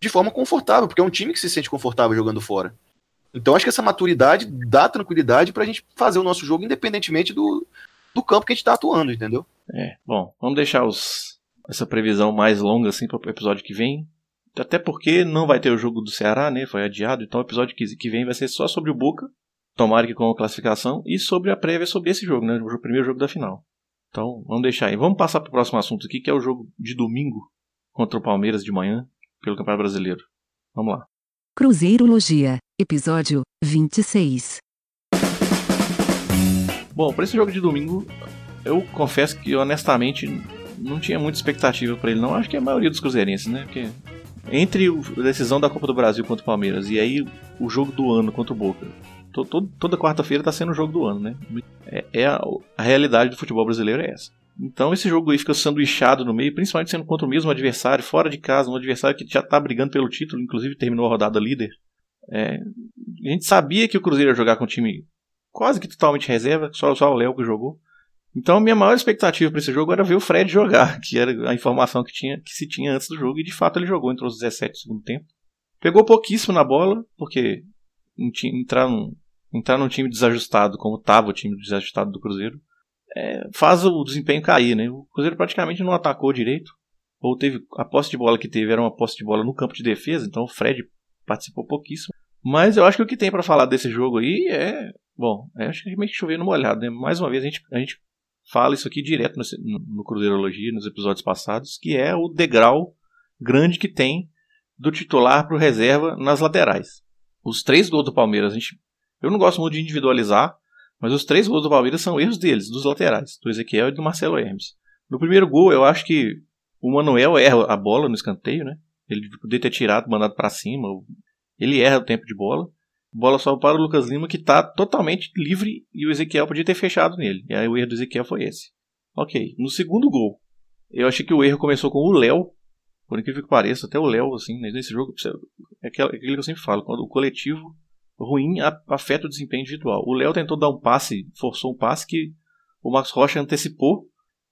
de forma confortável, porque é um time que se sente confortável jogando fora. Então acho que essa maturidade dá tranquilidade pra gente fazer o nosso jogo independentemente do, do campo que a gente tá atuando, entendeu? É, bom, vamos deixar os, essa previsão mais longa assim para o episódio que vem. Até porque não vai ter o jogo do Ceará, né? Foi adiado, então o episódio que, que vem vai ser só sobre o Boca, tomara que com a classificação, e sobre a prévia sobre esse jogo, né? O primeiro jogo da final. Então, vamos deixar aí. Vamos passar para o próximo assunto aqui, que é o jogo de domingo contra o Palmeiras de manhã, pelo Campeonato Brasileiro. Vamos lá. Cruzeirologia, episódio 26. Bom, para esse jogo de domingo, eu confesso que honestamente não tinha muita expectativa para ele, não. Acho que a maioria dos cruzeirenses, né? Porque entre a decisão da Copa do Brasil contra o Palmeiras e aí o jogo do ano contra o Boca, to- to- toda quarta-feira tá sendo o jogo do ano, né? É, é a, a realidade do futebol brasileiro é essa. Então esse jogo aí fica sanduichado no meio, principalmente sendo contra o mesmo adversário, fora de casa, um adversário que já tá brigando pelo título, inclusive terminou a rodada líder. É, a gente sabia que o Cruzeiro ia jogar com um time quase que totalmente reserva, só, só o Léo que jogou. Então minha maior expectativa para esse jogo era ver o Fred jogar, que era a informação que, tinha, que se tinha antes do jogo, e de fato ele jogou, entrou os 17 do segundo tempo. Pegou pouquíssimo na bola, porque entrar, num, entrar num time desajustado, como estava o time desajustado do Cruzeiro, é, faz o desempenho cair. Né? O Cruzeiro praticamente não atacou direito, ou teve a posse de bola que teve era uma posse de bola no campo de defesa, então o Fred participou pouquíssimo. Mas eu acho que o que tem para falar desse jogo aí é. Bom, é, acho que meio que chover no molhado, né? Mais uma vez a gente, a gente fala isso aqui direto no, no Cruzeirologia, nos episódios passados, que é o degrau grande que tem do titular para o reserva nas laterais. Os três gols do Palmeiras, a gente, eu não gosto muito de individualizar, mas os três gols do Palmeiras são erros deles, dos laterais, do Ezequiel e do Marcelo Hermes. No primeiro gol, eu acho que o Manuel erra a bola no escanteio, né? Ele poderia ter tirado, mandado para cima. Ele erra o tempo de bola. Bola sobe para o Lucas Lima, que está totalmente livre, e o Ezequiel podia ter fechado nele. E aí o erro do Ezequiel foi esse. Ok. No segundo gol, eu achei que o erro começou com o Léo. Por incrível que pareça, até o Léo, assim, nesse jogo, é aquilo que eu sempre falo, quando o coletivo ruim afeta o desempenho individual. O Léo tentou dar um passe, forçou um passe que o Max Rocha antecipou,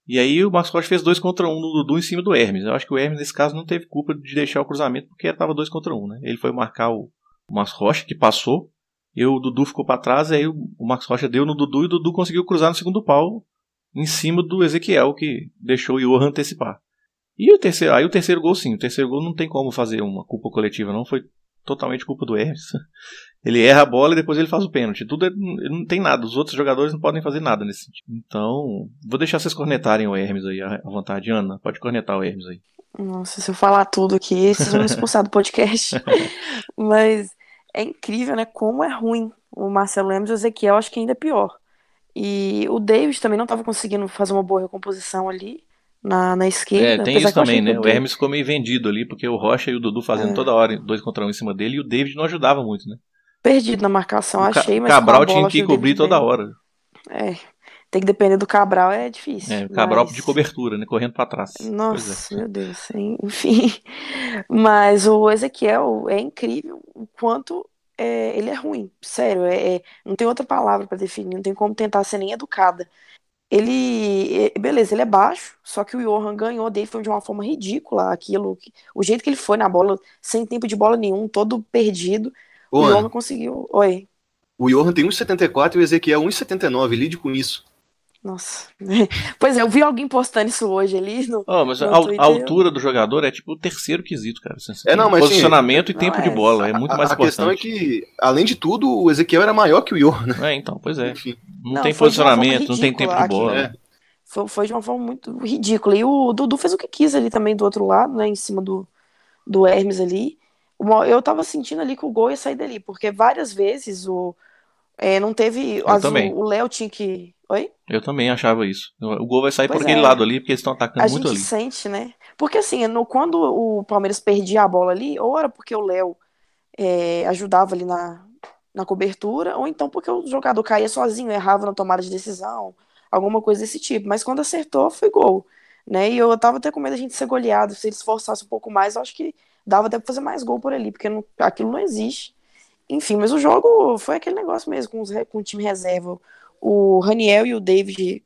e aí o Max Rocha fez dois contra um no Dudu em cima do Hermes. Eu acho que o Hermes, nesse caso, não teve culpa de deixar o cruzamento, porque estava dois contra um, né? Ele foi marcar o, Max Rocha, que passou, e o Dudu ficou para trás, aí o, o Max Rocha deu no Dudu, e o Dudu conseguiu cruzar no segundo pau, em cima do Ezequiel, que deixou o Johan antecipar. E o terceiro, aí o terceiro gol, sim, o terceiro gol não tem como fazer uma culpa coletiva, não, foi totalmente culpa do Hermes. Ele erra a bola e depois ele faz o pênalti. Tudo é, não tem nada. Os outros jogadores não podem fazer nada nesse sentido. Então, vou deixar vocês cornetarem o Hermes aí à vontade. Ana, pode cornetar o Hermes aí. Nossa, se eu falar tudo aqui, vocês vão me expulsar do podcast. Mas é incrível, né? Como é ruim o Marcelo Hermes e o Ezequiel, acho que ainda é pior. E o David também não estava conseguindo fazer uma boa recomposição ali na, na esquerda. É, tem isso também, né? O Hermes ficou meio vendido ali, porque o Rocha e o Dudu fazendo é. toda hora dois contra um em cima dele, e o David não ajudava muito, né? Perdido na marcação, o achei, mas. Cabral tinha que cobrir toda hora. É. tem que depender do Cabral é difícil. É, o Cabral mas... de cobertura, né? Correndo para trás. Nossa, é. meu Deus, enfim. Mas o Ezequiel é incrível o quanto é, ele é ruim. Sério, é, é não tem outra palavra para definir, não tem como tentar ser nem educada. Ele, beleza, ele é baixo, só que o Johan ganhou dele foi de uma forma ridícula aquilo, o jeito que ele foi na bola, sem tempo de bola nenhum, todo perdido. Ô, o Johan conseguiu. Oi. O Johan tem 1,74 e o Ezequiel 1,79, lide com isso. Nossa. Pois é, eu vi alguém postando isso hoje ali no. Oh, mas no a, a, altura do jogador é tipo o terceiro quesito, cara. é, não, mas Posicionamento sim, e tempo de é. bola. É muito mais a, importante. A questão é que, além de tudo, o Ezequiel era maior que o Johan, né? É, então, pois é. Enfim. Não, não tem posicionamento, não tem tempo de bola. É. Foi, foi, de uma forma muito ridícula. E o Dudu fez o que quis ali também do outro lado, né? Em cima do, do Hermes ali. Eu tava sentindo ali que o gol ia sair dali, porque várias vezes o. É, não teve. As, o Léo tinha que Oi? Eu também achava isso. O gol vai sair pois por aquele é. lado ali, porque eles estão atacando a muito ali. A gente sente, né? Porque assim, no, quando o Palmeiras perdia a bola ali, ou era porque o Léo é, ajudava ali na, na cobertura, ou então porque o jogador caía sozinho, errava na tomada de decisão, alguma coisa desse tipo. Mas quando acertou, foi gol. Né? E eu tava até com medo da gente ser goleado. Se eles forçassem um pouco mais, eu acho que dava até pra fazer mais gol por ali, porque não, aquilo não existe. Enfim, mas o jogo foi aquele negócio mesmo, com, os, com o time reserva o Raniel e o David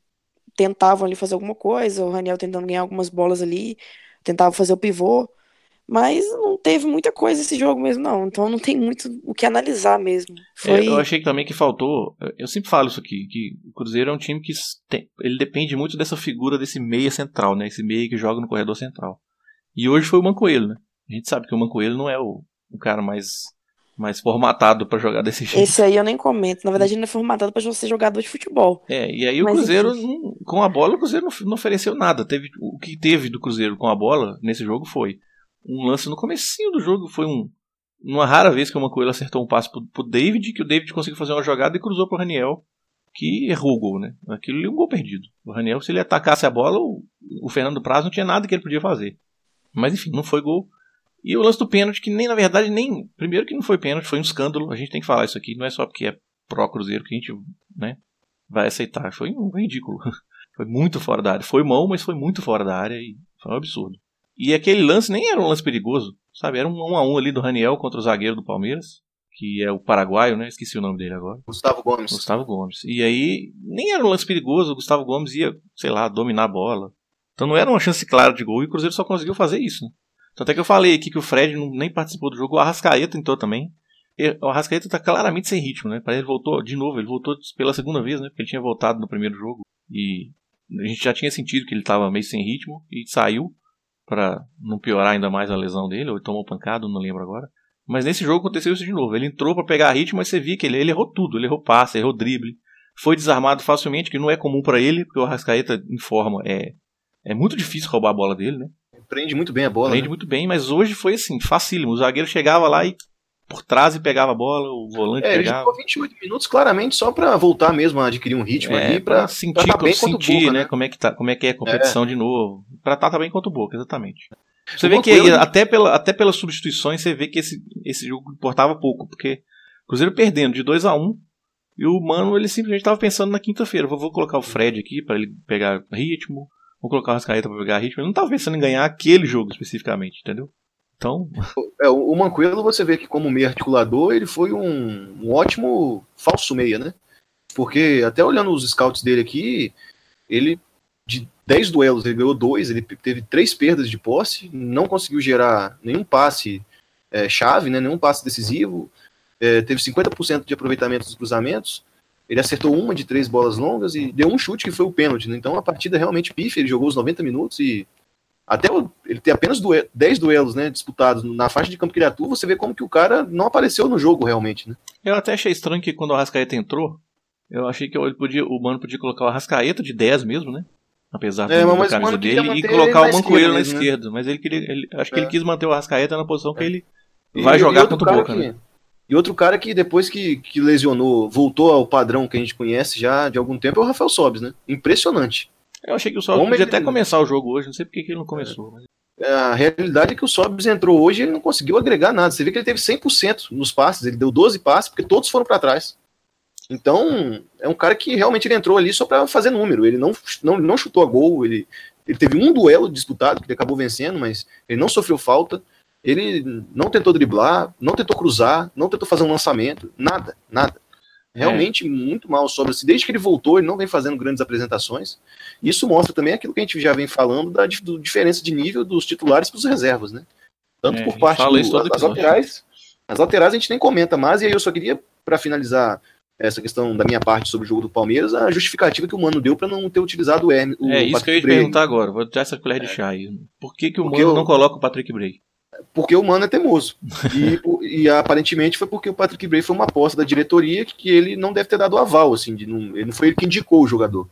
tentavam ali fazer alguma coisa, o Raniel tentando ganhar algumas bolas ali, tentava fazer o pivô, mas não teve muita coisa esse jogo mesmo, não. Então não tem muito o que analisar mesmo. Foi... É, eu achei que também que faltou. Eu sempre falo isso aqui, que o Cruzeiro é um time que tem, ele depende muito dessa figura desse meia central, né? Esse meia que joga no corredor central. E hoje foi o Mancoelho, né? A gente sabe que o Mancoelho não é o, o cara mais mais formatado para jogar desse jeito. Esse aí eu nem comento. Na verdade, ele não é formatado para ser jogador de futebol. É, e aí o Cruzeiro, com a bola, o Cruzeiro não, não, ofereceu nada. Teve, o que teve do Cruzeiro com a bola nesse jogo foi um lance no comecinho do jogo, foi um uma rara vez que o Mancoelho acertou um passe pro, pro David, que o David conseguiu fazer uma jogada e cruzou pro Raniel, que errou o gol, né? Aquilo ali é um gol perdido. O Raniel, se ele atacasse a bola, o, o Fernando Praz não tinha nada que ele podia fazer. Mas enfim, não foi gol. E o lance do pênalti, que nem na verdade nem. Primeiro que não foi pênalti, foi um escândalo. A gente tem que falar isso aqui. Não é só porque é pró-Cruzeiro que a gente né, vai aceitar. Foi um ridículo. Foi muito fora da área. Foi mão, mas foi muito fora da área e foi um absurdo. E aquele lance nem era um lance perigoso, sabe? Era um 1 a 1 ali do Raniel contra o zagueiro do Palmeiras, que é o paraguaio, né? Esqueci o nome dele agora. Gustavo Gomes. Gustavo Gomes. E aí nem era um lance perigoso, o Gustavo Gomes ia, sei lá, dominar a bola. Então não era uma chance clara de gol e o Cruzeiro só conseguiu fazer isso, né? Tanto é que eu falei aqui que o Fred não, nem participou do jogo, o Arrascaeta entrou também. O Arrascaeta tá claramente sem ritmo, né? Parece que ele voltou de novo, ele voltou pela segunda vez, né? Porque ele tinha voltado no primeiro jogo. E a gente já tinha sentido que ele tava meio sem ritmo e saiu para não piorar ainda mais a lesão dele, ou ele tomou pancada, não lembro agora. Mas nesse jogo aconteceu isso de novo. Ele entrou para pegar ritmo, mas você via que ele, ele errou tudo. Ele errou passe, errou drible. Foi desarmado facilmente, que não é comum para ele, porque o Arrascaeta informa é é muito difícil roubar a bola dele, né? Prende muito bem a bola. Prende né? muito bem, mas hoje foi assim, facílimo. O zagueiro chegava lá e por trás e pegava a bola, o volante é, pegava. Ele jogou 28 minutos claramente só para voltar mesmo a adquirir um ritmo é, ali, para sentir, pra tá bem sentir Boca, né? né? Como, é que tá, como é que é a competição é. de novo. Para estar tá bem contra o Boca, exatamente. Você vê que aí, até, pela, até pelas substituições, você vê que esse, esse jogo importava pouco, porque o Cruzeiro perdendo de 2 a 1 um, e o Mano ele simplesmente estava pensando na quinta-feira. Vou, vou colocar o Fred aqui para ele pegar ritmo, vou colocar o Rascaeta para pegar ritmo. Ele não estava pensando em ganhar aquele jogo especificamente, entendeu? Então. É, o Manquelo, você vê que, como meio articulador, ele foi um, um, ótimo falso meia, né? Porque, até olhando os scouts dele aqui, ele, de 10 duelos, ele ganhou dois, ele teve três perdas de posse, não conseguiu gerar nenhum passe é, chave, né? Nenhum passe decisivo, é, teve 50% de aproveitamento dos cruzamentos, ele acertou uma de três bolas longas e deu um chute que foi o pênalti. Né? Então a partida realmente pife, ele jogou os 90 minutos e até o, ele tem apenas duel, 10 duelos né, disputados na faixa de campo que ele atua, você vê como que o cara não apareceu no jogo realmente. Né? Eu até achei estranho que quando o Arrascaeta entrou, eu achei que ele podia, o Mano podia colocar o Arrascaeta de 10 mesmo, né? Apesar é, da camisa dele, e colocar o Mancoelho na esquerda. Né? Mas ele queria. Ele, acho que é. ele quis manter o Arrascaeta na posição que é. ele vai jogar contra o Boca, que, né? E outro cara que depois que, que lesionou, voltou ao padrão que a gente conhece já de algum tempo é o Rafael Sobes, né? Impressionante. Eu achei que o Sobes podia ele... até começar o jogo hoje, não sei porque que ele não começou. Mas... É, a realidade é que o Sobes entrou hoje e ele não conseguiu agregar nada. Você vê que ele teve 100% nos passes, ele deu 12 passes, porque todos foram para trás. Então, é um cara que realmente ele entrou ali só para fazer número. Ele não, não, não chutou a gol, ele, ele teve um duelo disputado, que ele acabou vencendo, mas ele não sofreu falta. Ele não tentou driblar, não tentou cruzar, não tentou fazer um lançamento, nada, nada. Realmente é. muito mal sobre se desde que ele voltou, ele não vem fazendo grandes apresentações. Isso mostra também aquilo que a gente já vem falando da diferença de nível dos titulares para os reservas, né? Tanto é, por parte do, das laterais, as laterais a gente nem comenta mais, e aí eu só queria, para finalizar essa questão da minha parte sobre o jogo do Palmeiras, a justificativa que o Mano deu para não ter utilizado o Hermes. É isso Patrick que eu ia te Bray. perguntar agora, vou dar essa colher de é. chá aí. Por que, que o Mano eu... não coloca o Patrick Bray? Porque o Mano é teimoso. e, e, aparentemente foi porque o Patrick Bray foi uma aposta da diretoria que, que ele não deve ter dado aval, assim, de não, ele não foi ele que indicou o jogador.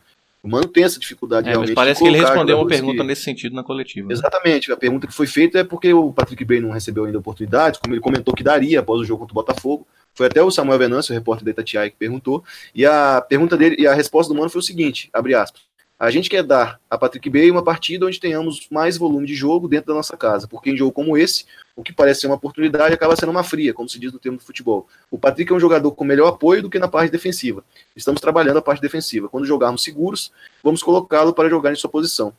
O Mano tem essa dificuldade é, realmente. Mas parece que ele respondeu uma pergunta que... nesse sentido na coletiva. Né? Exatamente. A pergunta que foi feita é porque o Patrick Bray não recebeu ainda oportunidades, como ele comentou que daria após o jogo contra o Botafogo. Foi até o Samuel Venâncio, o repórter da Itatiaia, que perguntou. E a pergunta dele, e a resposta do Mano foi o seguinte: abre aspas. A gente quer dar a Patrick Bay uma partida onde tenhamos mais volume de jogo dentro da nossa casa, porque em jogo como esse, o que parece ser uma oportunidade acaba sendo uma fria, como se diz no termo do futebol. O Patrick é um jogador com melhor apoio do que na parte defensiva. Estamos trabalhando a parte defensiva. Quando jogarmos seguros, vamos colocá-lo para jogar em sua posição.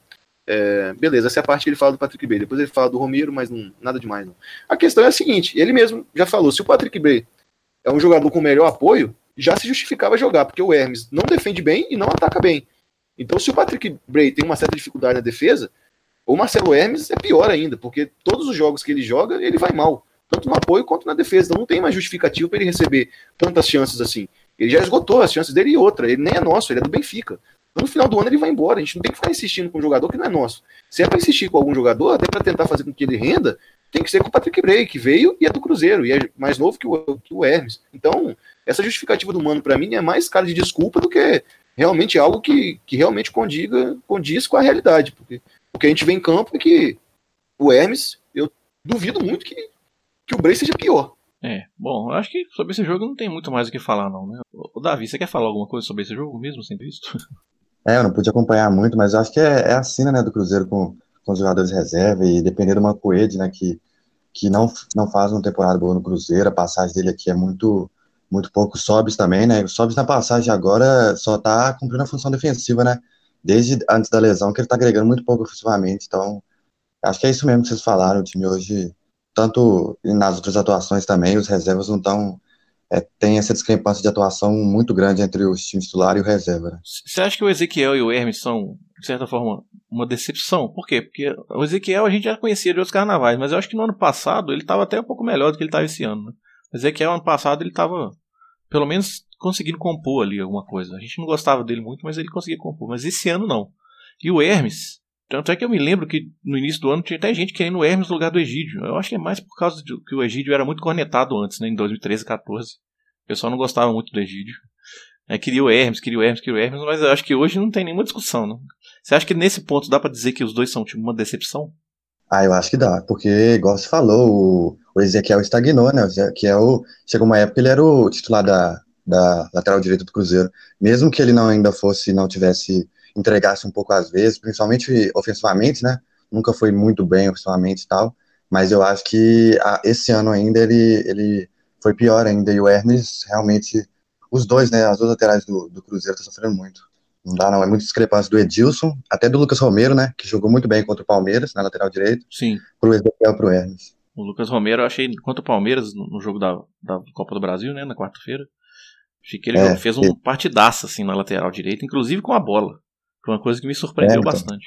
É, beleza, essa é a parte que ele fala do Patrick Bay. Depois ele fala do Romero, mas não, nada demais. Não. A questão é a seguinte: ele mesmo já falou, se o Patrick Bay é um jogador com melhor apoio, já se justificava jogar, porque o Hermes não defende bem e não ataca bem. Então, se o Patrick Bray tem uma certa dificuldade na defesa, o Marcelo Hermes é pior ainda, porque todos os jogos que ele joga, ele vai mal, tanto no apoio quanto na defesa. Então, não tem mais justificativo para ele receber tantas chances assim. Ele já esgotou as chances dele e outra. Ele nem é nosso, ele é do Benfica. Então, no final do ano ele vai embora. A gente não tem que ficar insistindo com um jogador que não é nosso. Se é para insistir com algum jogador, até para tentar fazer com que ele renda, tem que ser com o Patrick Bray, que veio e é do Cruzeiro, e é mais novo que o, que o Hermes. Então, essa justificativa do Mano, para mim, é mais cara de desculpa do que realmente algo que, que realmente condiga, condiz com a realidade. Porque o que a gente vê em campo é que o Hermes, eu duvido muito que, que o Bray seja pior. É, bom, eu acho que sobre esse jogo não tem muito mais o que falar, não, né? O Davi, você quer falar alguma coisa sobre esse jogo mesmo, sem visto? É, eu não pude acompanhar muito, mas eu acho que é, é a cena, né, do Cruzeiro com, com os jogadores de reserva e dependendo do Mancoed, né, que, que não, não faz uma temporada boa no Cruzeiro, a passagem dele aqui é muito muito pouco. Sobis também, né? O Sobis na passagem agora só tá cumprindo a função defensiva, né? Desde antes da lesão, que ele tá agregando muito pouco ofensivamente. Então, acho que é isso mesmo que vocês falaram. O time hoje, tanto nas outras atuações também, os reservas não estão. É, tem essa discrepância de atuação muito grande entre o time titular e o reserva. Né? Você acha que o Ezequiel e o Hermes são, de certa forma, uma decepção? Por quê? Porque o Ezequiel a gente já conhecia de outros carnavais, mas eu acho que no ano passado ele estava até um pouco melhor do que ele estava esse ano. Né? Ezequiel, ano passado, ele estava, pelo menos, conseguindo compor ali alguma coisa. A gente não gostava dele muito, mas ele conseguia compor. Mas esse ano, não. E o Hermes, tanto é que eu me lembro que no início do ano tinha até gente querendo o Hermes no lugar do Egídio. Eu acho que é mais por causa de que o Egídio era muito cornetado antes, né, em 2013 e 14. O pessoal não gostava muito do Egídio. É, queria o Hermes, queria o Hermes, queria o Hermes, mas eu acho que hoje não tem nenhuma discussão, não. Você acha que nesse ponto dá para dizer que os dois são tipo uma decepção? Ah, eu acho que dá, porque, igual você falou, o, Ezequiel estagnou, né? O Ezequiel, chegou uma época ele era o titular da, da lateral direita do Cruzeiro. Mesmo que ele não ainda fosse, não tivesse, entregasse um pouco às vezes, principalmente ofensivamente, né? Nunca foi muito bem ofensivamente e tal, mas eu acho que a, esse ano ainda ele, ele foi pior ainda, e o Hermes realmente, os dois, né? As duas laterais do, do Cruzeiro estão sofrendo muito. Não dá, não. É muito discrepância do Edilson, até do Lucas Romero, né? Que jogou muito bem contra o Palmeiras, na lateral direita. Sim. Pro Ezequiel pro Hermes. O Lucas Romero, eu achei, contra o Palmeiras, no jogo da, da Copa do Brasil, né? Na quarta-feira. Achei que ele é, fez um partidaço, assim, na lateral direita, inclusive com a bola. Foi uma coisa que me surpreendeu é, então. bastante.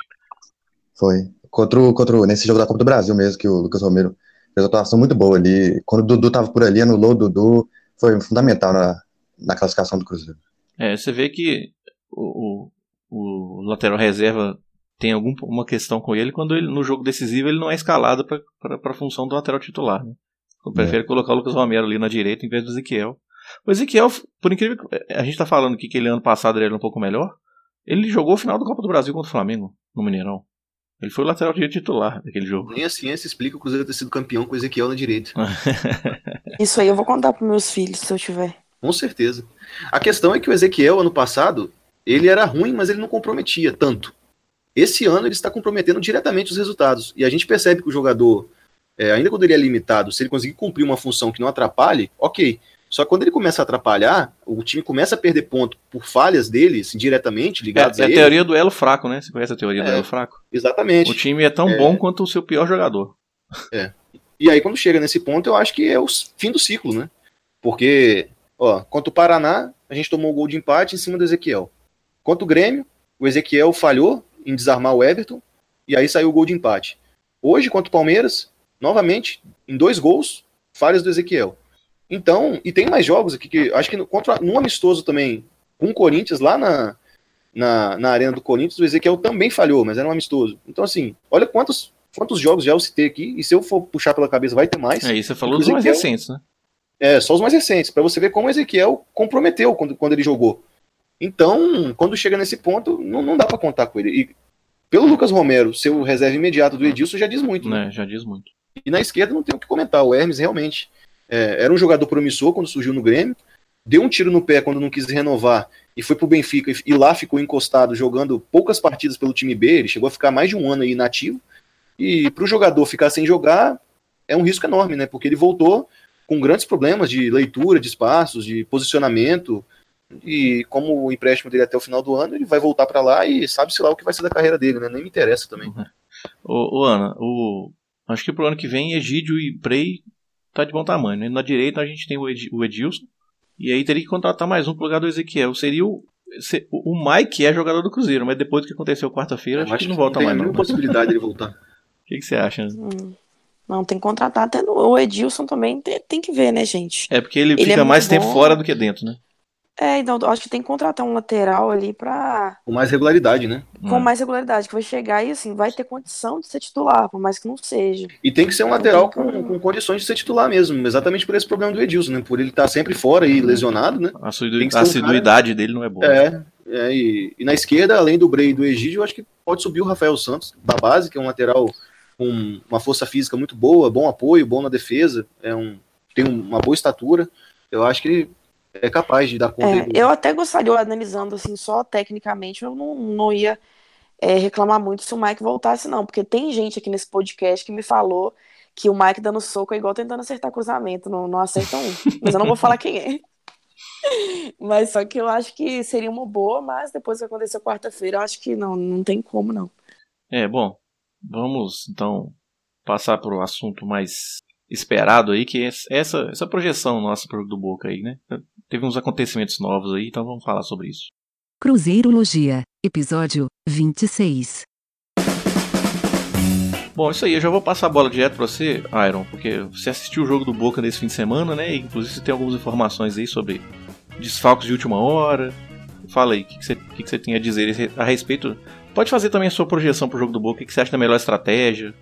Foi. Contra, o, contra o, nesse jogo da Copa do Brasil mesmo, que o Lucas Romero fez uma atuação muito boa ali. Quando o Dudu tava por ali, anulou o Dudu, foi fundamental na, na classificação do Cruzeiro. É, você vê que o, o, o lateral reserva tem alguma questão com ele quando ele, no jogo decisivo ele não é escalado para a função do lateral titular. Né? Eu prefiro é. colocar o Lucas Romero ali na direita em vez do Ezequiel. O Ezequiel, por incrível que a gente está falando aqui que ele ano passado ele era um pouco melhor, ele jogou o final do Copa do Brasil contra o Flamengo, no Mineirão. Ele foi o lateral direito titular daquele jogo. Nem a ciência explica o Cruzeiro ter sido campeão com o Ezequiel na direita. Isso aí eu vou contar para meus filhos se eu tiver. Com certeza. A questão é que o Ezequiel, ano passado, ele era ruim, mas ele não comprometia tanto. Esse ano ele está comprometendo diretamente os resultados. E a gente percebe que o jogador, é, ainda quando ele é limitado, se ele conseguir cumprir uma função que não atrapalhe, ok. Só que quando ele começa a atrapalhar, o time começa a perder ponto por falhas dele, assim, diretamente ligados é, é a teoria do elo fraco, né? Você conhece a teoria do É. elo fraco? Exatamente. O time é tão É. bom quanto o seu pior jogador. E aí, quando chega nesse ponto, eu acho que é o fim do ciclo, né? Porque, ó, contra o Paraná, a gente tomou o gol de empate em cima do Ezequiel. Contra o Grêmio, o Ezequiel falhou em desarmar o Everton, e aí saiu o gol de empate. Hoje, contra o Palmeiras, novamente, em dois gols, falhas do Ezequiel. Então, e tem mais jogos aqui que acho que no- contra num amistoso também, com o Corinthians lá na, na, na arena do Corinthians, o Ezequiel também falhou, mas era um amistoso. Então, assim, olha quantos, quantos jogos já eu citei aqui, e se eu for puxar pela cabeça, vai ter mais. É, e você falou dos mais recentes, né? É, só os mais recentes, para você ver como o Ezequiel comprometeu quando, quando ele jogou. Então, quando chega nesse ponto, não, não dá para contar com ele. E pelo Lucas Romero, ser o reserva imediato do Edilson, já diz muito. né? Né, Já diz muito. E na esquerda não tem o que comentar. O Hermes realmente é, era um jogador promissor quando surgiu no Grêmio, deu um tiro no pé quando não quis renovar e foi pro Benfica e, e lá ficou encostado jogando poucas partidas pelo time B. Ele chegou a ficar mais de um ano aí inativo. E para o jogador ficar sem jogar é um risco enorme, né? Porque ele voltou com grandes problemas de leitura de espaços, de posicionamento. E como o empréstimo dele é até o final do ano, ele vai voltar para lá e sabe-se lá o que vai ser da carreira dele, né? Nem me interessa também. Ô, ô, Ana, o... acho que pro ano que vem Egídio e Prey tá de bom tamanho, né? Na direita a gente tem o, Ed... o Edilson, e aí teria que contratar mais um pro lugar do Ezequiel. Seria o. se- O Mike é jogador do Cruzeiro, mas depois do que aconteceu quarta-feira, acho, que não volta tem mais, não. mínima possibilidade dele voltar. O que, que você acha? Hum. Não, tem que contratar até no, o Edilson também, tem, tem que ver, né, gente? É porque ele, Ele fica é mais tempo bom. fora do que dentro, né? É, então, eu acho que tem que contratar um lateral ali pra. Com mais regularidade, né? com Hum. mais regularidade, que vai chegar e assim, vai ter condição de ser titular, por mais que não seja. E tem que ser um lateral com, com condições de ser titular mesmo, exatamente por esse problema do Edilson, né? Por ele estar sempre fora e lesionado, né? A assidu- Tem que ser a um assiduidade dele não é boa. É, é e, e na esquerda, além do Brei e do Egídio, eu acho que pode subir o Rafael Santos, da base, que é um lateral com uma força física muito boa, bom apoio, bom na defesa, é um, tem um- uma boa estatura. Eu acho que ele é capaz de dar conta É, eu até gostaria, analisando assim, só tecnicamente, eu não, não ia é, reclamar muito se o Mike voltasse, não, porque tem gente aqui nesse podcast que me falou que o Mike dando soco é igual tentando acertar cruzamento, não, não acerta um. Mas eu não vou falar quem é. Mas só que eu acho que seria uma boa, mas depois que aconteceu quarta-feira, eu acho que não, não tem como, não. É, bom, vamos então passar para o assunto mais esperado aí, que é essa, essa projeção nossa pro do Boca aí, né? Teve uns acontecimentos novos aí, então vamos falar sobre isso. Cruzeirologia, episódio 26. Bom, isso aí, eu já vou passar a bola direto pra você, Iron, porque você assistiu o jogo do Boca nesse fim de semana, né? E, inclusive você tem algumas informações aí sobre desfalques de última hora. Fala aí, o que, que, você, que, que você tem a dizer a respeito? Pode fazer também a sua projeção pro jogo do Boca, o que, que você acha da melhor estratégia?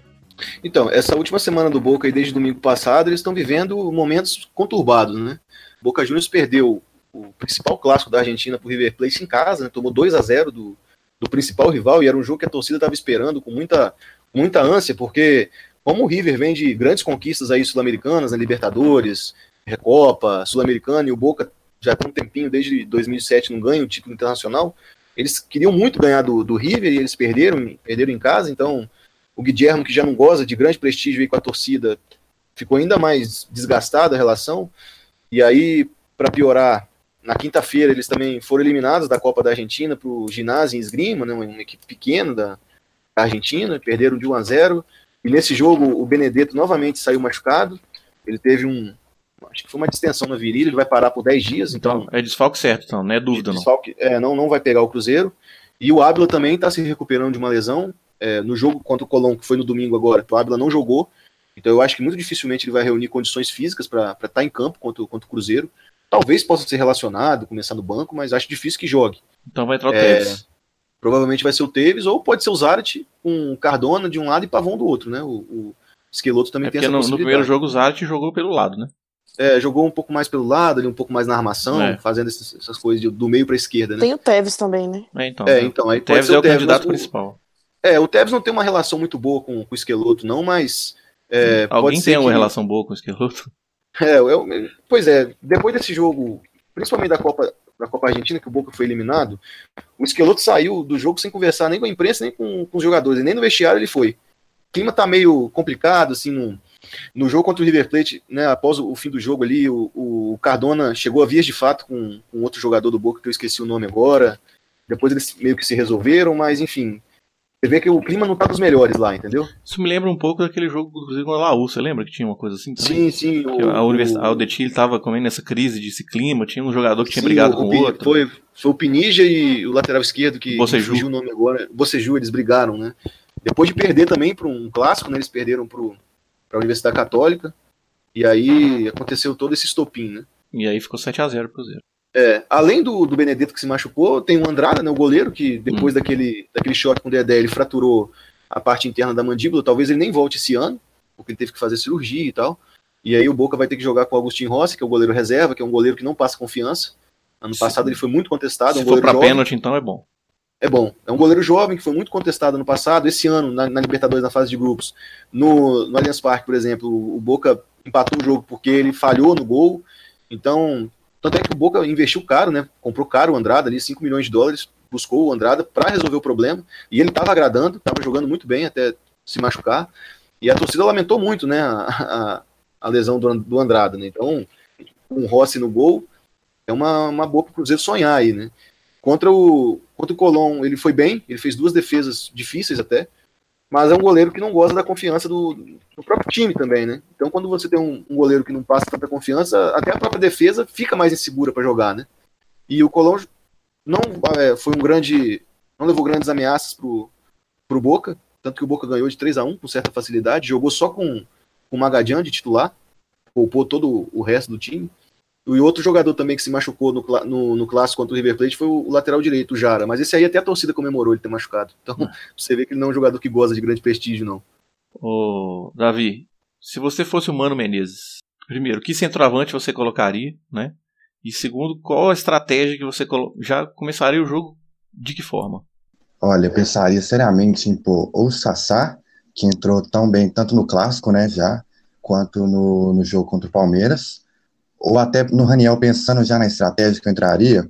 Então, essa última semana do Boca e desde domingo passado, eles estão vivendo momentos conturbados, né? Boca Juniors perdeu o principal clássico da Argentina pro River Plate em casa, né? tomou 2 a 0 do, do principal rival e era um jogo que a torcida estava esperando com muita, muita ânsia, porque como o River vem de grandes conquistas aí sul-americanas, né? Libertadores, Recopa, Sul-Americana e o Boca já tem um tempinho, desde 2007 não ganha o título internacional, eles queriam muito ganhar do, do River e eles perderam, perderam em casa, então o Guilherme, que já não goza de grande prestígio aí com a torcida, ficou ainda mais desgastada a relação. E aí, para piorar, na quinta-feira eles também foram eliminados da Copa da Argentina para o Ginásio em Esgrima, né, uma equipe pequena da Argentina, perderam de 1 a 0. E nesse jogo o Benedetto novamente saiu machucado. Ele teve um, acho que foi uma distensão na virilha, ele vai parar por 10 dias, então, Então, é desfalque certo, então, não é dúvida não. desfalque, é, não, não vai pegar o Cruzeiro. E o Ábila também está se recuperando de uma lesão. É, no jogo contra o Colón, que foi no domingo agora, o Ábila não jogou. Então eu acho que muito dificilmente ele vai reunir condições físicas para estar em campo contra, o- contra o Cruzeiro. Talvez possa ser relacionado, começar no banco, mas acho difícil que jogue. Então vai entrar o É, Tevez. Provavelmente vai ser o Tevez, ou pode ser o Zarat com Cardona de um lado e Pavão do outro, né? O, o Esqueloto também É tem essa no, no primeiro jogo o Zart jogou pelo lado, né? É, jogou um pouco mais pelo lado, ali um pouco mais na armação, É. fazendo essas, essas coisas de- do meio para a esquerda, né? Tem o Tevez também, né? É, então. É, então, aí o pode Tevez ser é o o Tevez, candidato mas principal. É, o Tevez não tem uma relação muito boa com, com o Esqueloto, não, mas. é, Alguém pode ser tem uma que- relação boa com o Esqueloto? É, eu- pois é, depois desse jogo, principalmente da Copa, da Copa Argentina, que o Boca foi eliminado, o Esqueloto saiu do jogo sem conversar nem com a imprensa, nem com, com os jogadores, nem no vestiário ele foi. O clima tá meio complicado, assim, não, No jogo contra o River Plate, né, após o fim do jogo ali, o, o Cardona chegou a vias de fato com, com outro jogador do Boca, que eu esqueci o nome agora. Depois eles meio que se resolveram, mas enfim, você vê que o clima não tá dos melhores lá, entendeu? Isso me lembra um pouco daquele jogo, inclusive, com a Laú. Você lembra que tinha uma coisa assim também? Sim, sim. O, a, Universidade, a Aldetil tava comendo nessa crise de esse clima, tinha um jogador que tinha sim, brigado o, com o outro. Foi, foi o Pinija e o lateral esquerdo, que Boceju. fugiu o nome agora. Boceju, eles brigaram, né? Depois de perder também para um clássico, né? Eles perderam para a Universidade Católica. E aí aconteceu todo esse estopim, né? E aí ficou 7 a 0 pro Zero. É, além do, do Benedetto que se machucou, tem o Andrada, né, o goleiro, que depois hum. daquele, daquele choque com o Dedé, ele fraturou a parte interna da mandíbula. Talvez ele nem volte esse ano, porque ele teve que fazer cirurgia e tal. E aí o Boca vai ter que jogar com o Agostinho Rossi, que é o goleiro reserva, que é um goleiro que não passa confiança. Ano Sim. passado ele foi muito contestado. Se é um for para pênalti, então é bom. É bom. É um goleiro jovem que foi muito contestado ano passado. Esse ano, na, na Libertadores, na fase de grupos, no, no Allianz Parque, por exemplo, o Boca empatou o jogo porque ele falhou no gol. Então, tanto é que o Boca investiu caro, né? Comprou caro o Andrada ali, 5 milhões de dólares, buscou o Andrada para resolver o problema. E ele estava agradando, estava jogando muito bem até se machucar. E a torcida lamentou muito, né? A, a, a lesão do, do Andrada, né? Então, um Rossi no gol é uma, uma boa para o Cruzeiro sonhar aí, né? Contra o, contra o Colón, ele foi bem, ele fez duas defesas difíceis até mas é um goleiro que não gosta da confiança do, do próprio time também, né? Então, quando você tem um, um, goleiro que não passa tanta confiança, até a própria defesa fica mais insegura para jogar, né? E o Colón não é, foi um grande, não levou grandes ameaças pro, pro Boca, tanto que o Boca ganhou de 3 a 1 com certa facilidade, jogou só com, com o Magadian de titular, poupou todo o resto do time. E outro jogador também que se machucou no, no, no, clássico contra o River Plate foi o lateral direito, o Jara. Mas esse aí até a torcida comemorou ele ter machucado. Então hum. você vê que ele não é um jogador que goza de grande prestígio, não. Ô, Davi, se você fosse o Mano Menezes, primeiro, que centroavante você colocaria, né? E segundo, qual a estratégia que você colo... já começaria o jogo de que forma? Olha, eu pensaria seriamente em pôr ou o Sassá, que entrou tão bem tanto no clássico, né, já, quanto no, no jogo contra o Palmeiras ou até no Raniel pensando já na estratégia que eu entraria,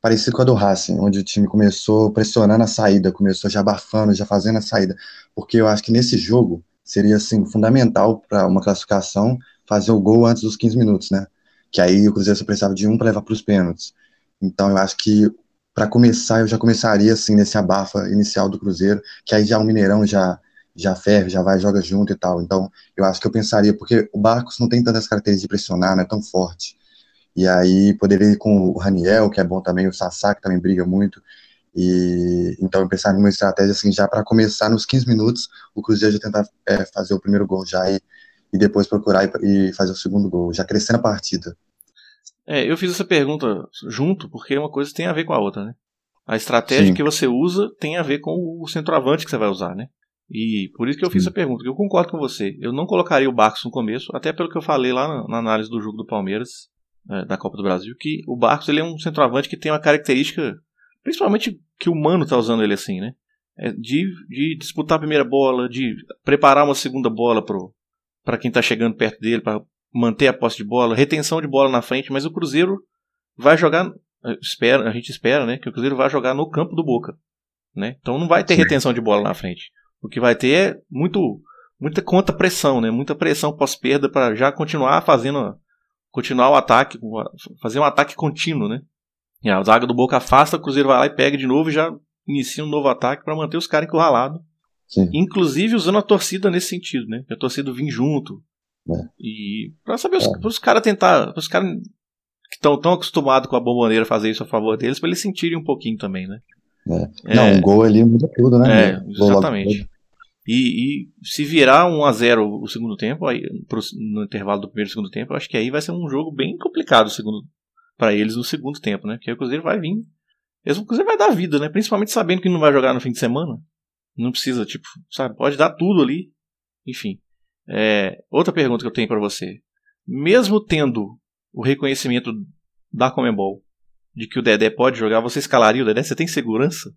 parecido com a do Racing, onde o time começou pressionando a saída, começou já abafando, já fazendo a saída, porque eu acho que nesse jogo seria assim fundamental para uma classificação fazer o gol antes dos 15 minutos, né? Que aí o Cruzeiro só precisava de um para levar para os pênaltis. Então eu acho que para começar eu já começaria assim nesse abafa inicial do Cruzeiro, que aí já o Mineirão já já ferve, já vai, joga junto e tal. Então, eu acho que eu pensaria, porque o Barcos não tem tantas características de pressionar, não é tão forte. E aí poderia ir com o Raniel, que é bom também, o Sassá, que também briga muito. E então eu pensar numa estratégia assim, já para começar nos 15 minutos, o Cruzeiro já tentar é, fazer o primeiro gol já e, e depois procurar e, e, fazer o segundo gol, já crescendo a partida. É, eu fiz essa pergunta junto, porque uma coisa tem a ver com a outra, né? A estratégia Sim. que você usa tem a ver com o centroavante que você vai usar, né? E por isso que eu fiz essa pergunta, eu concordo com você. Eu não colocaria o Barcos no começo, até pelo que eu falei lá na, na análise do jogo do Palmeiras, é, da Copa do Brasil, que o Barcos ele é um centroavante que tem uma característica, principalmente que o Mano tá usando ele assim, né? É de, de disputar a primeira bola, de preparar uma segunda bola para quem tá chegando perto dele, para manter a posse de bola, retenção de bola na frente, mas o Cruzeiro vai jogar, é, espera, a gente espera, né, que o Cruzeiro vai jogar no campo do Boca, né? Então não vai ter Sim. retenção de bola na frente. O que vai ter é muito, muita contra-pressão, né? Muita pressão pós-perda para já continuar fazendo. Continuar o ataque, fazer um ataque contínuo, né? E a zaga do Boca afasta, o Cruzeiro vai lá e pega de novo e já inicia um novo ataque para manter os caras encurralados. Inclusive usando a torcida nesse sentido, né? A torcida vir junto. É. E para saber os, é. os caras tentar. Os caras que estão tão acostumados com a bomboneira fazer isso a favor deles, para eles sentirem um pouquinho também, né? É. Não, um gol ali muda tudo, né? É, exatamente. E, e, se virar 1 a 0 o segundo tempo, aí, pro, no intervalo do primeiro e segundo tempo, eu acho que aí vai ser um jogo bem complicado segundo para eles no segundo tempo, né? Porque o Cruzeiro vai vir. O Cruzeiro vai dar vida, né? Principalmente sabendo que não vai jogar no fim de semana. Não precisa, tipo, sabe? Pode dar tudo ali. Enfim. É, outra pergunta que eu tenho para você. Mesmo tendo o reconhecimento da Comembol de que o Dedé pode jogar, você escalaria o Dedé? Você tem segurança?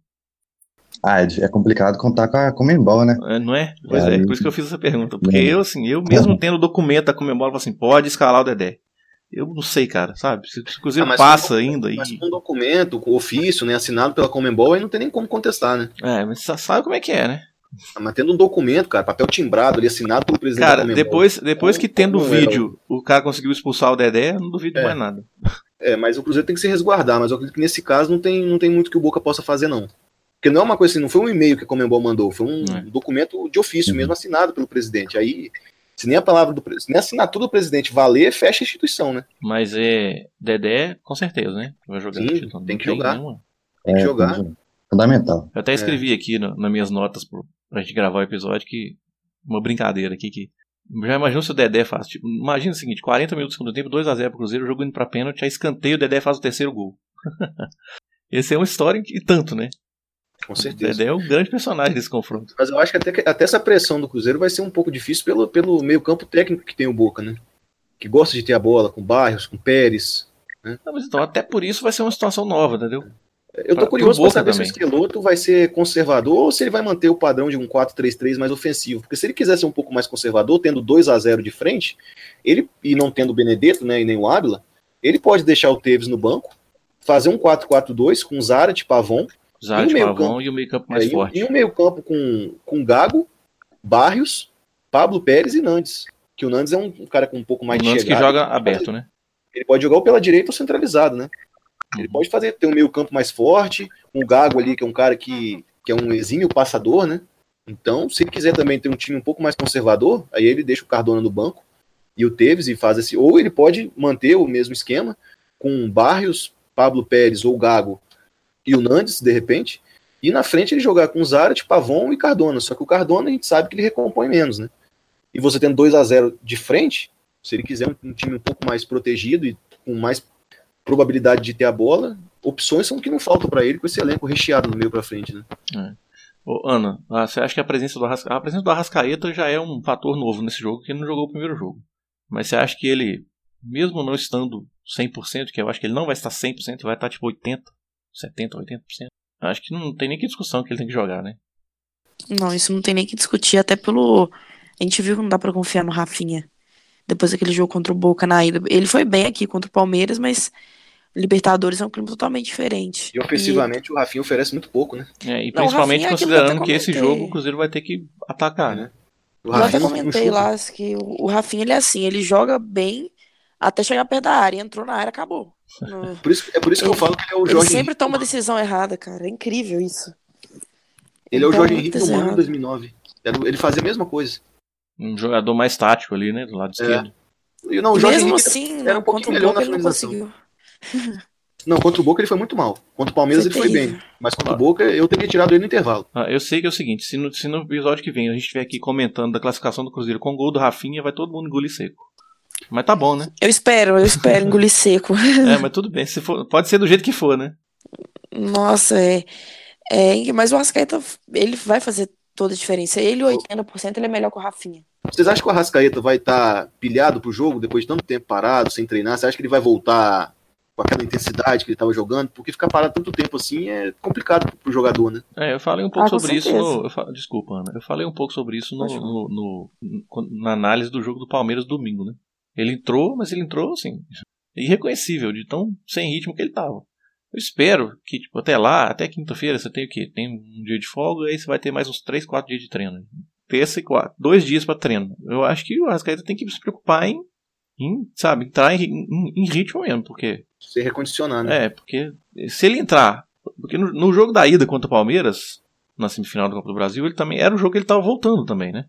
Ah, é, é complicado contar com a Comembol, né? É, não é? Pois é, é, por isso que eu fiz essa pergunta. Porque eu, assim, eu mesmo tendo documento da Comembol, eu falo assim, pode escalar o Dedé. Eu não sei, cara, sabe? Se o Cruzeiro ah, passa um, ainda. Mas e... um documento, com ofício, né, assinado pela Comembol, aí não tem nem como contestar, né? É, mas você sabe como é que é, né? Mas tendo um documento, cara, papel timbrado ali, assinado pelo presidente Cara, depois, depois que tendo o vídeo, o cara conseguiu expulsar o Dedé, eu não duvido É. mais nada. É, mas o Cruzeiro tem que se resguardar, mas eu acredito que nesse caso não tem, não tem muito que o Boca possa fazer, não. Porque não é uma coisa assim, não foi um e-mail que a Comembol mandou, foi um É. documento de ofício Uhum. mesmo assinado pelo presidente. Aí, se nem a palavra do nem a assinatura do presidente valer, fecha a instituição, né? Mas é. Dedé, com certeza, né? Vai jogar Sim, tem que jogar. nenhuma. Tem que É, jogar. Fundamental. Eu até escrevi aqui no- nas minhas notas pro, pra gente gravar o episódio que. Uma brincadeira aqui que. Já imaginou se o Dedé faz. Tipo, imagina o seguinte: 40 minutos do segundo tempo, 2x0 pro Cruzeiro, o jogo indo pra pênalti, aí escanteio, o Dedé faz o terceiro gol. Esse é uma história e tanto, né? Com O certeza. Dedé é um grande personagem desse confronto. Mas eu acho que até, até essa pressão do Cruzeiro vai ser um pouco difícil pelo, pelo meio campo técnico que tem o Boca, né? Que gosta de ter a bola com Barrios, com Pérez. Não, mas então, até por isso vai ser uma situação nova, entendeu? Eu tô curioso Boca saber se o também. Esqueloto vai ser conservador ou se ele vai manter o padrão de um 4-3-3 mais ofensivo. Porque se ele quiser ser um pouco mais conservador, tendo 2 a 0 de frente, ele e não tendo o Benedetto, né, e nem o Ávila, ele pode deixar o Tevez no banco, fazer um 4-4-2 com Zarat, Pavon, Zara E meio Pavão campo? e o meio campo mais é, forte. e um meio-campo com, com Gago, Barrios, Pablo Pérez e Nandes. Que o Nandes é um, um cara com um pouco mais de Nantes que chegada. joga aberto, né? Ele pode jogar ou pela direita ou centralizado, né? Ele pode fazer, ter um meio campo mais forte, um Gago ali, que é um cara que, que é um exímio passador, né? Então, se ele quiser também ter um time um pouco mais conservador, aí ele deixa o Cardona no banco e o Tevez e faz esse. Ou ele pode manter o mesmo esquema com Barrios, Pablo Pérez ou Gago e o Nandes, de repente. E na frente ele jogar com Zarat, Pavon e Cardona. Só que o Cardona a gente sabe que ele recompõe menos, né? E você tendo 2 a 0 de frente, se ele quiser um time um pouco mais protegido e com mais probabilidade de ter a bola, opções são que não faltam para ele com esse elenco recheado no meio para frente, né? Ô, Ana, ah, você acha que a presença do Arrascaeta, a presença do Arrascaeta já é um fator novo nesse jogo, que ele não jogou o primeiro jogo. Mas você acha que ele, mesmo não estando 100%, que eu acho que ele não vai estar 100%, vai estar tipo 80, 70, 80%. Acho que não tem nem que discussão que ele tem que jogar, né? Não, isso não tem nem que discutir, até pelo. A gente viu que não dá pra confiar no Rafinha. Depois daquele jogo contra o Boca na ida. Ele foi bem aqui contra o Palmeiras, mas Libertadores é um clima totalmente diferente. E ofensivamente o Rafinha oferece muito pouco, né? É, e Não, o principalmente Rafinha é considerando até que esse jogo o Cruzeiro vai ter que atacar, né? O E eu até não comentei lá que o Rafinha ele é assim, ele joga bem até chegar perto da área, entrou na área, acabou. No- Por isso, é por isso que eu Ele- falo que ele é o Ele Jorge sempre Henrique. toma decisão errada, cara. É incrível isso. Ele é o Jorge Henrique do errada. 2009. Era- Ele fazia a mesma coisa. Um jogador mais tático ali, né? Do lado esquerdo. E não, o Jorge Mesmo Henrique assim, era um pouquinho contra o melhor Boca na ele não finalização. conseguiu. Não, contra o Boca ele foi muito mal. Contra o Palmeiras ele foi bem. Mas contra o Boca eu teria tirado ele no intervalo. Ah, eu sei que é o seguinte, se no, se no episódio que vem a gente estiver aqui comentando da classificação do Cruzeiro com o gol do Rafinha, vai todo mundo engolir seco. Mas tá bom, né? Eu espero, eu espero engolir seco. É, mas tudo bem. Se for, pode ser do jeito que for, né? Nossa, é, é. Mas o Arrascaeta, ele vai fazer toda a diferença. Ele, 80%, ele é melhor que o Rafinha. Vocês acham que o Arrascaeta vai estar pilhado pro jogo depois de tanto tempo parado, sem treinar? Você acha que ele vai voltar com aquela intensidade que ele estava jogando? Porque ficar parado tanto tempo assim é complicado pro jogador, né? É, eu falei um pouco Ah, sobre isso no. eu fa- desculpa, Ana. Eu falei um pouco sobre isso no, no- no- no- na análise do jogo do Palmeiras domingo, né? Ele entrou, mas ele entrou assim. Irreconhecível, de tão sem ritmo que ele tava. Eu espero que, tipo, até lá, até quinta-feira, você tem o quê? Tem um dia de folga, aí você vai ter mais uns 3, 4 dias de treino. Terça e quarta. Dois dias pra treino. Eu acho que o Arrascaeta tem que se preocupar em, em sabe, entrar em, em- em ritmo mesmo, porque Se recondicionar, né? é, porque se ele entrar. Porque no, no jogo da ida contra o Palmeiras, na semifinal do Copa do Brasil, ele também era um jogo que ele estava voltando também, né?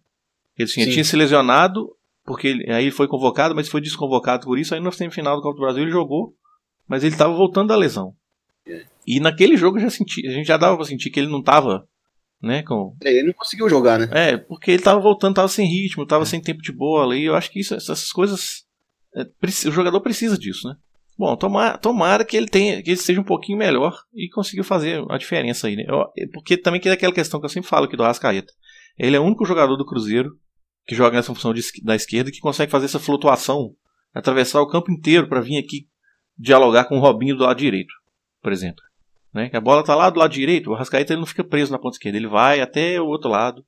Ele tinha, tinha se lesionado, porque ele, aí ele foi convocado, mas foi desconvocado por isso. Aí na semifinal do Copa do Brasil ele jogou, mas ele estava voltando da lesão. É. E naquele jogo eu já senti, a gente já dava pra sentir que ele não estava, né, com, É, Ele não conseguiu jogar, né? é, porque ele tava voltando, tava sem ritmo, tava sem tempo de bola, e eu acho que isso, essas coisas. é, o jogador precisa disso, né? Bom, tomara, tomara que ele tenha, que ele seja um pouquinho melhor e consiga fazer a diferença aí, né? Eu- porque também que é aquela questão que eu sempre falo aqui do Arrascaeta. Ele é o único jogador do Cruzeiro que joga nessa função de da esquerda que consegue fazer essa flutuação, atravessar o campo inteiro para vir aqui dialogar com o Robinho do lado direito, por exemplo. Né? Que a bola tá lá do lado direito, o Arrascaeta ele não fica preso na ponta esquerda, ele vai até o outro lado.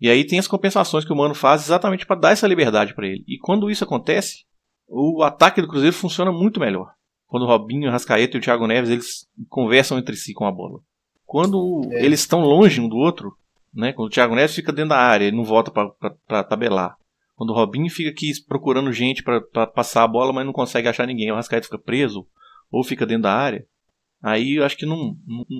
E aí tem as compensações que o Mano faz exatamente para dar essa liberdade para ele. E quando isso acontece, o ataque do Cruzeiro funciona muito melhor. Quando o Robinho, o Rascaeta e o Thiago Neves eles conversam entre si com a bola. Quando É. eles estão longe um do outro, Né? Quando o Thiago Neves fica dentro da área, ele não volta para tabelar. Quando o Robinho fica aqui procurando gente para passar a bola, mas não consegue achar ninguém. O Rascaeta fica preso ou fica dentro da área. Aí eu acho que não,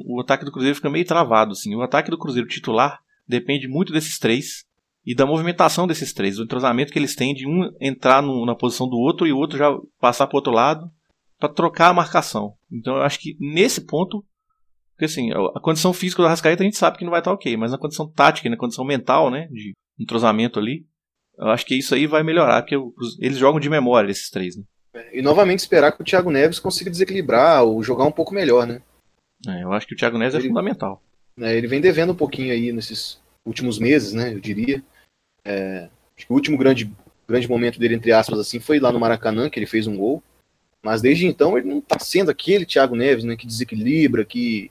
o ataque do Cruzeiro fica meio travado. Assim. O ataque do Cruzeiro titular depende muito desses três e da movimentação desses três, do entrosamento que eles têm de um entrar no, na posição do outro e o outro já passar para o outro lado para trocar a marcação. Então eu acho que nesse ponto, porque assim, a condição física do Arrascaeta a gente sabe que não vai estar ok, mas na condição tática, na condição mental, né, de entrosamento ali, eu acho que isso aí vai melhorar, porque eles jogam de memória esses três, né? E novamente esperar que o Thiago Neves consiga desequilibrar ou jogar um pouco melhor, né? É, eu acho que o Thiago Neves é ele, é fundamental. É, ele vem devendo um pouquinho aí nesses últimos meses, né? Eu diria. É, acho que o último grande, grande momento dele, entre aspas, assim, foi lá no Maracanã, que ele fez um gol. Mas desde então ele não está sendo aquele Thiago Neves, né? Que desequilibra, que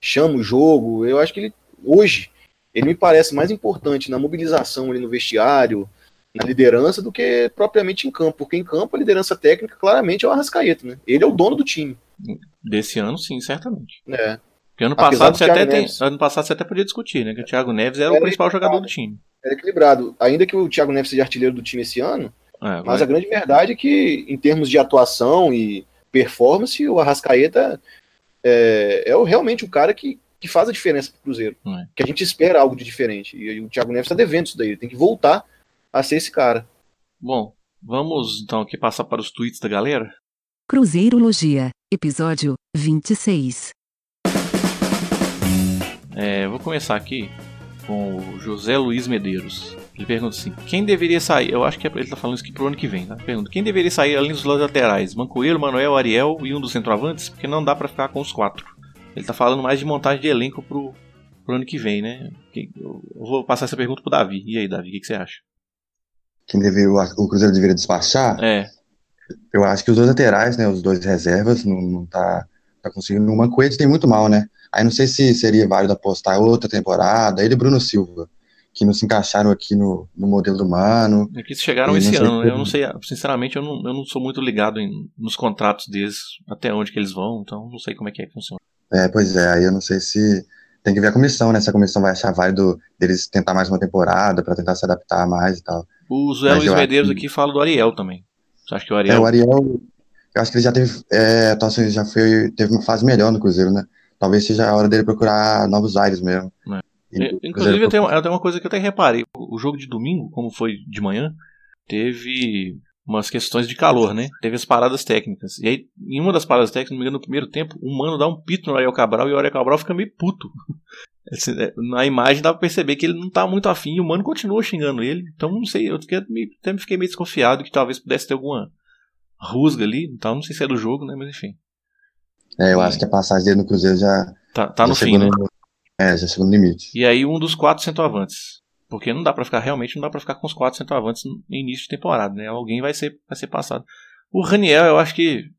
chama o jogo. Eu acho que ele, hoje, ele me parece mais importante na mobilização ali no vestiário, na liderança, do que propriamente em campo. Porque em campo a liderança técnica claramente é o Arrascaeta, né? Ele é o dono do time. Desse ano, sim, certamente. É. Porque ano passado, você até tem, ano passado você até podia discutir, né? Que o Thiago Neves era, era o principal jogador do time. Era equilibrado. Ainda que o Thiago Neves seja artilheiro do time esse ano, é, mas a grande verdade é que, em termos de atuação e performance, o Arrascaeta é, é realmente o cara que, que faz a diferença pro Cruzeiro. É. Que a gente espera algo de diferente. E, o Thiago Neves está devendo isso daí. Ele tem que voltar a ser esse cara. Bom, vamos então aqui passar para os tweets da galera. Cruzeirologia, episódio 26. É, vou começar aqui com o José Luiz Medeiros. Ele pergunta assim: quem deveria sair? Eu acho que ele está falando isso aqui pro ano que vem, tá? Pergunta: quem deveria sair além dos laterais? Mancoelho, Manuel, Ariel e um dos centroavantes? Porque não dá para ficar com os quatro. Ele está falando mais de montagem de elenco pro, pro ano que vem, né? Eu vou passar essa pergunta pro Davi. E aí, Davi, o que, que você acha? Quem deveria, o Cruzeiro deveria despachar? É. Eu acho que os dois laterais, né? Os dois reservas, não, não tá, tá conseguindo. O Mancoelho tem muito mal, né? Aí não sei se seria válido apostar outra temporada. Ele e Bruno Silva, que não se encaixaram aqui no, no modelo do Mano. É que chegaram esse ano, né? Eu não sei, sinceramente, eu não, eu não sou muito ligado em, nos contratos deles, até onde que eles vão, então não sei como é que, é que funciona. É, pois é, aí eu não sei se. Tem que ver a comissão, né? Se a comissão vai achar válido deles tentar mais uma temporada para tentar se adaptar mais e tal. O Zé Luiz Medeiros aqui fala do Ariel também. Você acha que o Ariel. É, o Ariel. Eu acho que ele já teve. É, já foi, teve uma fase melhor no Cruzeiro, né? talvez seja a hora dele procurar novos ares mesmo. É. Inclusive, eu tenho, eu tenho uma coisa que eu até reparei. O jogo de domingo, como foi de manhã, teve umas questões de calor, né? Teve as paradas técnicas. E aí, em uma das paradas técnicas, no primeiro tempo, o mano dá um pito no Ariel Cabral e o Ariel Cabral fica meio puto. É, na imagem dá pra perceber que ele não tá muito afim e o mano continua xingando ele. Então, não sei, eu até me fiquei meio desconfiado que talvez pudesse ter alguma rusga ali. Então, não sei se é do jogo, né? Mas enfim. É, eu acho que a passagem dele no Cruzeiro já. Tá, tá já no fim, né? é, já chegou no limite. E aí, um dos quatro centroavantes. Porque não dá para ficar, realmente, não dá para ficar com os quatro centroavantes no início de temporada, né? Alguém vai ser, vai ser passado. O Raniel, eu acho que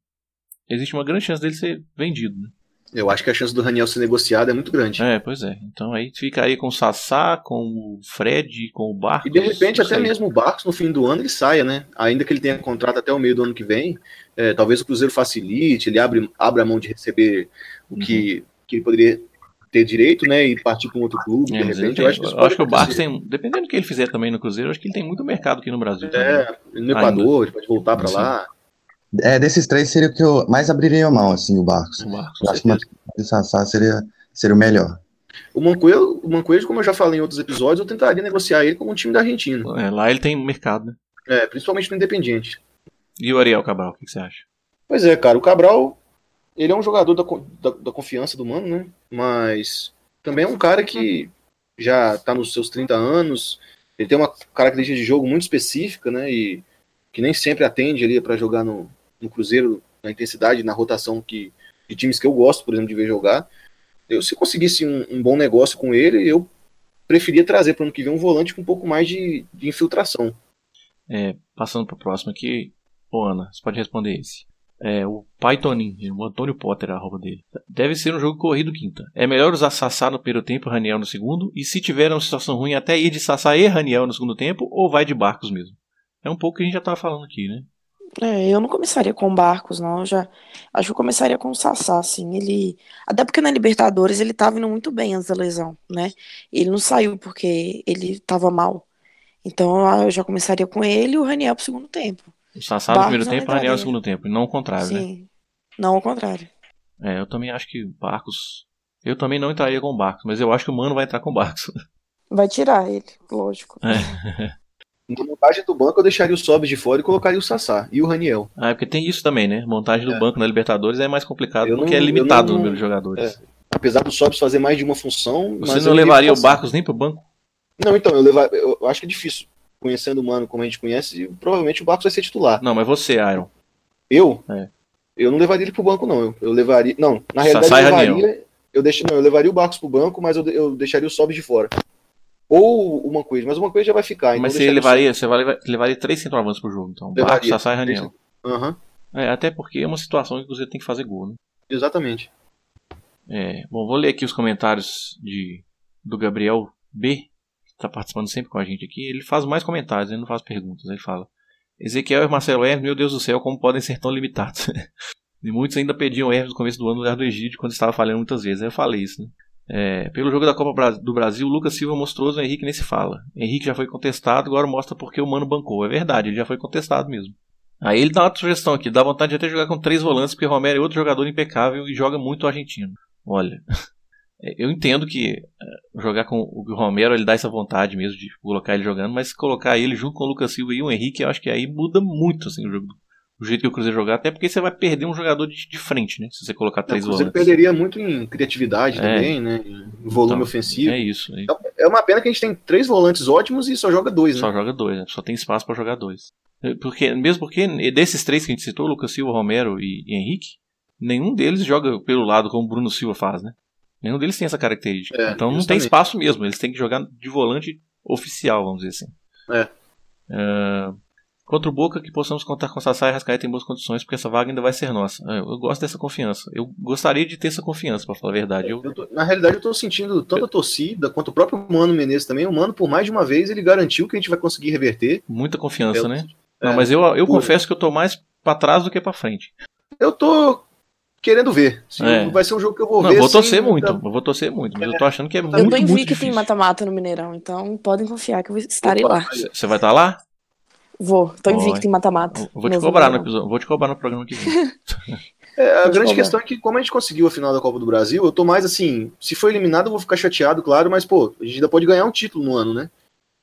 existe uma grande chance dele ser vendido, né? Eu acho que a chance do Raniel ser negociado é muito grande. É, pois é. Então aí fica aí com o Sassá, com o Fred, com o Barcos. E de repente até mesmo o Barcos no fim do ano ele saia, né? Ainda que ele tenha contrato até o meio do ano que vem, é, talvez o Cruzeiro facilite, ele abre, abre a mão de receber o uhum. que, que ele poderia ter direito, né? E partir para um outro clube, é, de repente. Tem, eu acho que, eu acho que o Barcos tem, dependendo do que ele fizer também no Cruzeiro, eu acho que ele tem muito mercado aqui no Brasil. É, também. no Equador, ele pode voltar para lá. É, desses três seria o que eu mais abriria a mão, assim, o Barcos. O Barcos eu acho que o Sassá seria, seria o melhor. O Mancoelho, o Mancoelho, como eu já falei em outros episódios, eu tentaria negociar ele como um time da Argentina. É, lá ele tem mercado, né? É, principalmente no Independiente. E o Ariel Cabral, o que você acha? Pois é, cara, o Cabral, ele é um jogador da, da, da confiança do Mano, né? Mas também é um cara que já tá nos seus 30 anos, ele tem uma característica de jogo muito específica, né? E que nem sempre atende ali para jogar no, no Cruzeiro, na intensidade, na rotação que, de times que eu gosto, por exemplo, de ver jogar. Eu, se conseguisse um, um bom negócio com ele, eu preferia trazer para o ano que vem um volante com um pouco mais de, de infiltração. É, passando para o próximo aqui, ô Ana, você pode responder esse. É, o Pythonin, o Antônio Potter, a roupa dele. Deve ser um jogo corrido quinta. É melhor usar Sassá no primeiro tempo e Raniel no segundo? E se tiver uma situação ruim, até ir de Sassá e Raniel no segundo tempo? Ou vai de Barcos mesmo? É um pouco que a gente já estava falando aqui, né? É, eu não começaria com o Barcos, não. Eu já acho que eu começaria com o Sassá, assim. Ele. Até porque na Libertadores ele tava indo muito bem antes da lesão, né? Ele não saiu porque ele tava mal. Então eu já começaria com ele e o Raniel pro segundo tempo. O Sassá no primeiro tempo e o Raniel no segundo tempo, não o contrário, né? Sim. Não ao contrário. É, eu também acho que o Barcos. Eu também não entraria com o Barcos, mas eu acho que o Mano vai entrar com o Barcos. Vai tirar ele, lógico. É. Na montagem do banco eu deixaria o Sobs de fora e colocaria o Sassá e o Raniel. Ah, é porque tem isso também, né? Montagem do É. banco na Libertadores é mais complicado Eu porque não- é limitado o não- número de jogadores. Apesar do Sobs fazer mais de uma função. Você não levaria o. Barcos nem pro banco? Não, então, eu, levar, eu acho que é difícil. Conhecendo o Mano como a gente conhece, provavelmente o Barcos vai ser titular. Não, mas você, Iron. Eu? É. Eu não levaria ele pro banco, não. Eu, eu levaria. Não, na realidade Sassá e eu Raniel. levaria. Eu, deixo, não, eu levaria o Barcos pro banco, mas eu, eu deixaria o Sobs de fora. Ou o Manquez, mas o Manquez já vai ficar. então mas você levaria, você vai levar- levaria três centroavantes pro jogo, então. Levaria. Sassá e Raniel. Aham, É, até porque é uma situação que Cruzeiro tem que fazer gol, né? exatamente. É, bom, vou ler aqui os comentários de, do Gabriel B, que está participando sempre com a gente aqui. Ele faz mais comentários, ele não faz perguntas. Ele fala: Ezequiel e Marcelo Hermes, meu Deus do céu, como podem ser tão limitados? e muitos ainda pediam Hermes no começo do ano no lugar do Egídio, quando estava falhando muitas vezes. Eu falei isso, né? É, pelo jogo da Copa do Brasil, o Lucas Silva mostrou, o Henrique nem se fala. Henrique já foi contestado, agora mostra porque o Mano bancou. É verdade, ele já foi contestado mesmo. Aí ele dá uma sugestão aqui, dá vontade de até jogar com três volantes, porque Romero é outro jogador impecável e joga muito o argentino. Olha, é, eu entendo que é, jogar com o Romero ele dá essa vontade mesmo de colocar ele jogando, mas colocar ele junto com o Lucas Silva e o Henrique, eu acho que aí muda muito assim, o, jogo, o jeito que o Cruzeiro jogar, até porque você vai perder um jogador de, de frente, né? Se você colocar três volantes. perderia muito em criatividade É. também, né? Em volume Então, ofensivo. É isso. aí. É uma pena que a gente tem três volantes ótimos e só joga dois, né? Só joga dois, né? só tem espaço pra jogar dois. É, Porque, mesmo porque desses três que a gente citou, Lucas Silva, Romero e, e Henrique, nenhum deles joga pelo lado como o Bruno Silva faz, né? Nenhum deles tem essa característica. É, então não tem espaço mesmo, eles têm que jogar de volante oficial, vamos dizer assim. É. É, Contra o Boca, que possamos contar com Sassá e Rascaeta em boas condições, porque essa vaga ainda vai ser nossa. É, Eu gosto dessa confiança. Eu gostaria de ter essa confiança, pra falar a verdade. Eu, Eu tô- na realidade, eu tô sentindo tanto a torcida quanto o próprio Mano Menezes também. O Mano, por mais de uma vez, ele garantiu que a gente vai conseguir reverter. muita confiança, Eu- né? é, Não, mas eu, eu pura. confesso que eu tô mais pra trás do que pra frente. Eu tô querendo ver. Se É. Vai ser um jogo que eu vou Não, ver. vou torcer muito, muita- eu vou torcer muito, mas eu tô achando que é Eu muito, Eu tô muito invicto em difícil. mata-mata no Mineirão, então podem confiar que eu estarei Opa, lá. Você vai estar lá? Vou, tô invicto em mata-mata. Eu vou te cobrar no episódio, vou te cobrar no programa que vem. É, a grande cobrar. questão é que, como a gente conseguiu a final da Copa do Brasil, eu tô mais assim. Se for eliminado, eu vou ficar chateado, claro, mas, pô, a gente ainda pode ganhar um título no ano, né?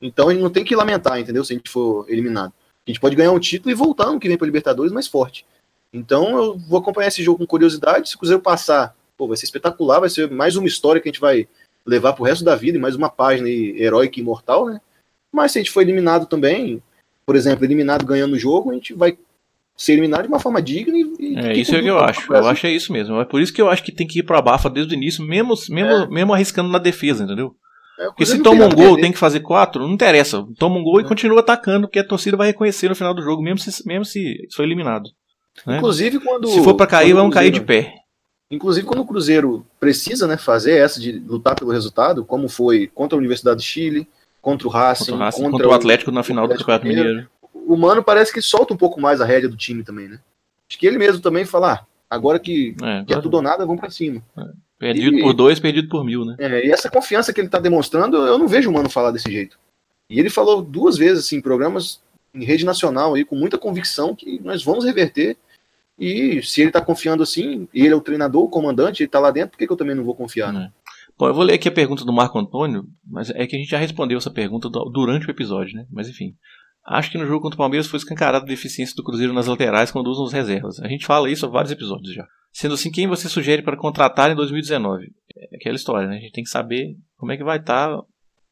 Então a gente não tem que lamentar, entendeu? Se a gente for eliminado. A gente pode ganhar um título e voltar ano que vem pra Libertadores mais forte. Então eu vou acompanhar esse jogo com curiosidade. Se o Cruzeiro passar, pô, vai ser espetacular, vai ser mais uma história que a gente vai levar pro resto da vida e mais uma página aí heróica e imortal, né? Mas se a gente for eliminado também, por exemplo, eliminado ganhando o jogo, a gente vai ser eliminado de uma forma digna e. e É isso é que eu acho. Eu acho que é isso mesmo. É por isso que eu acho que tem que ir pro abafa desde o início, mesmo, mesmo, É. mesmo arriscando na defesa, entendeu? É, Porque se toma um gol, tem que fazer quatro, não interessa. Toma um gol e É. continua atacando, porque a torcida vai reconhecer no final do jogo, mesmo se, mesmo se for eliminado. né? Inclusive quando. Se for pra cair, vamos cair de pé. Inclusive quando o Cruzeiro precisa né, fazer essa de lutar pelo resultado, como foi contra a Universidade de Chile, contra o Racing, Contra o, Racing, contra o Atlético na final do Atlético Campeonato Mineiro. O Mano parece que solta um pouco mais a rédea do time também, né? Acho que ele mesmo também fala, ah, agora que, É, que é tudo ou nada, vamos pra cima. perdido E- por dois, perdido por mil, né? É, e essa confiança que ele tá demonstrando, eu não vejo o Mano falar desse jeito. E ele falou duas vezes, assim, em programas em rede nacional aí, com muita convicção que nós vamos reverter. E se ele tá confiando assim, ele é o treinador, o comandante, ele tá lá dentro, por que, que eu também não vou confiar? né? É. Bom, eu vou ler aqui a pergunta do Marco Antônio, mas é que a gente já respondeu essa pergunta durante o episódio, né? Mas enfim. Acho que no jogo contra o Palmeiras foi escancarada a deficiência do Cruzeiro nas laterais quando usam as reservas. A gente fala isso há vários episódios já. Sendo assim, quem você sugere para contratar em 2019? É aquela história, né? A gente tem que saber como é que vai estar.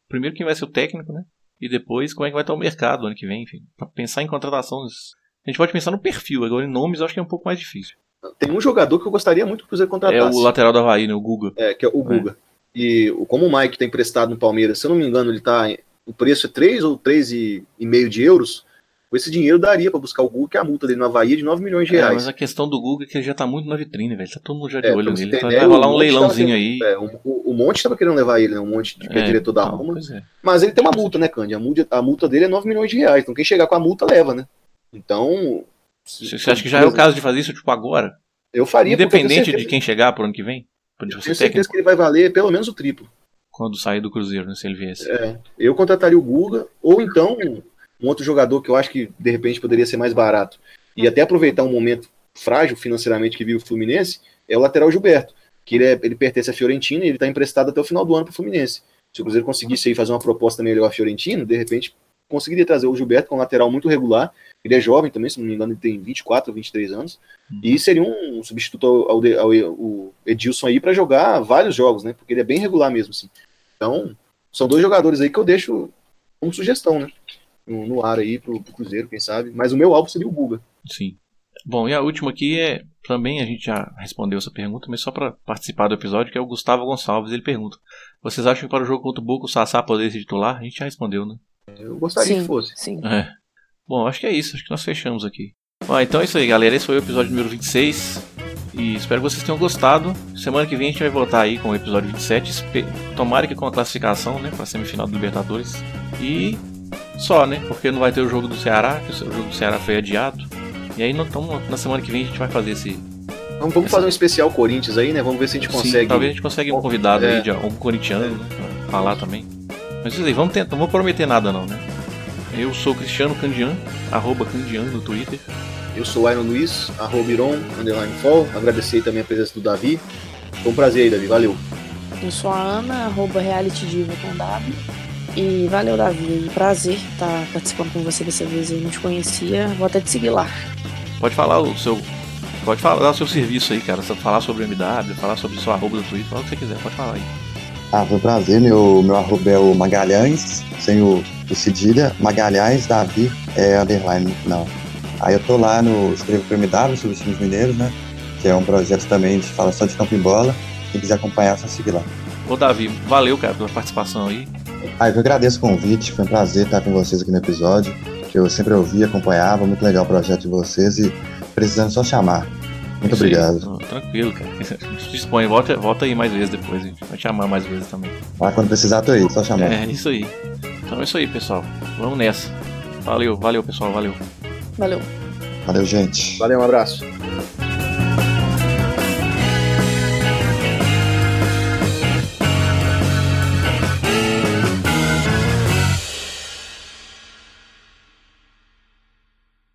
Primeiro, quem vai ser o técnico, né? E depois, como é que vai estar o mercado ano que vem, enfim. Pra pensar em contratações. A gente pode pensar no perfil, agora em nomes eu acho que é um pouco mais difícil. Tem um jogador que eu gostaria muito que o Cruzeiro É contratasse. o lateral do Havaí, né? O Guga. É, que é o Guga. E o- como o Mike tá emprestado no Palmeiras, se eu não me engano, ele tá. O preço é 3 ou 3,5 de euros. Com esse dinheiro daria pra buscar o Guga, que a multa dele no Havaí é de 9 milhões de É, reais. mas a questão do Guga é que ele já tá muito na vitrine, velho. Tá todo mundo já de É, olho você nele. Então vai rolar o um leilãozinho tava aí. É, o, o, o Monte tava querendo levar ele, né? Um monte de que é É, diretor da então, Roma. é. Mas ele tem uma multa, né, Candy? A multa, a multa dele é 9 milhões de reais. Então quem chegar com a multa leva, né? Então, Você acha que já é o caso de fazer isso, tipo, agora? Eu faria. Independente de quem chegar por ano que vem? De eu tenho certeza que ele vai valer pelo menos o triplo. Quando sair do Cruzeiro, né, se ele viesse. É, eu contrataria o Guga, ou então um outro jogador que eu acho que de repente poderia ser mais barato. E até aproveitar um momento frágil financeiramente que vive o Fluminense, é o lateral Gilberto. Que ele, é, ele pertence à Fiorentina e ele está emprestado até o final do ano para o Fluminense. Se o Cruzeiro conseguisse aí fazer uma proposta melhor à Fiorentina, de repente conseguiria trazer o Gilberto com um lateral muito regular. Ele é jovem também, se não me engano, ele tem 24 ou 23 anos. Uhum. E seria um substituto ao, ao, ao, ao Edilson aí para jogar vários jogos, né? Porque ele é bem regular mesmo, assim. Então, são dois jogadores aí que eu deixo como sugestão, né? No, no ar aí pro, pro, Cruzeiro, quem sabe. Mas o meu alvo seria o Guga. Sim. Bom, e a última aqui é. Também a gente já respondeu essa pergunta, mas só para participar do episódio, que é o Gustavo Gonçalves. Ele pergunta: Vocês acham que para o jogo contra o Boca o Sassá poderia ser titular? A gente já respondeu, né? Eu gostaria sim, que fosse. Sim. É. Bom, acho que é isso. Acho que nós fechamos aqui. Bom, então é isso aí, galera. Esse foi o episódio número 26. E espero que vocês tenham gostado. Semana que vem a gente vai voltar aí com o episódio 27. Tomara que com a classificação, né? Pra semifinal do Libertadores. E só, né? Porque não vai ter o jogo do Ceará, que o jogo do Ceará foi adiado. E aí então, na semana que vem a gente vai fazer esse. Vamos, vamos fazer um especial Corinthians aí, né? Vamos ver se a gente consegue. Sim, talvez a gente consegue um convidado é. aí, de um corintiano, né? Pra falar também. Mas isso aí, vamos tentar, não vou prometer nada não, né? Eu sou Cristiano Candian, arroba Candian no Twitter. Eu sou Iron Luiz, arroba Iron, underline fall. Agradecer também a presença do Davi. Foi um prazer aí, Davi. Valeu. Eu sou a Ana, arroba Reality Diva com W. E valeu, Davi. Prazer estar participando com você dessa vez aí. Não te conhecia. Vou até te seguir lá. Pode falar o seu. Pode falar o seu serviço aí, cara. Falar sobre o MW, falar sobre o seu arroba do Twitter, fala o que você quiser, pode falar aí. Ah, foi um prazer. Meu, meu arroba é o Magalhães, sem o, o cedilha. Magalhães, Davi, é underline, não. Aí eu tô lá no Escrevo pro MW sobre os times mineiros, né? Que é um projeto também de fala só de campo e bola. Quem quiser acompanhar, é só seguir lá. Ô Davi, valeu, cara, pela participação aí. Ah, eu agradeço o convite, foi um prazer estar com vocês aqui no episódio. Que eu sempre ouvi, acompanhava, muito legal o projeto de vocês e precisando só chamar. Muito isso obrigado. tranquilo, cara. Dispõe, volta, volta aí mais vezes depois, a gente vai te chamar mais vezes também. Ah, quando precisar, tô aí, só chamar. É, isso aí. Então é isso aí, pessoal. Vamos nessa. Valeu, valeu, pessoal, valeu. Valeu. Valeu, gente. Valeu, um abraço.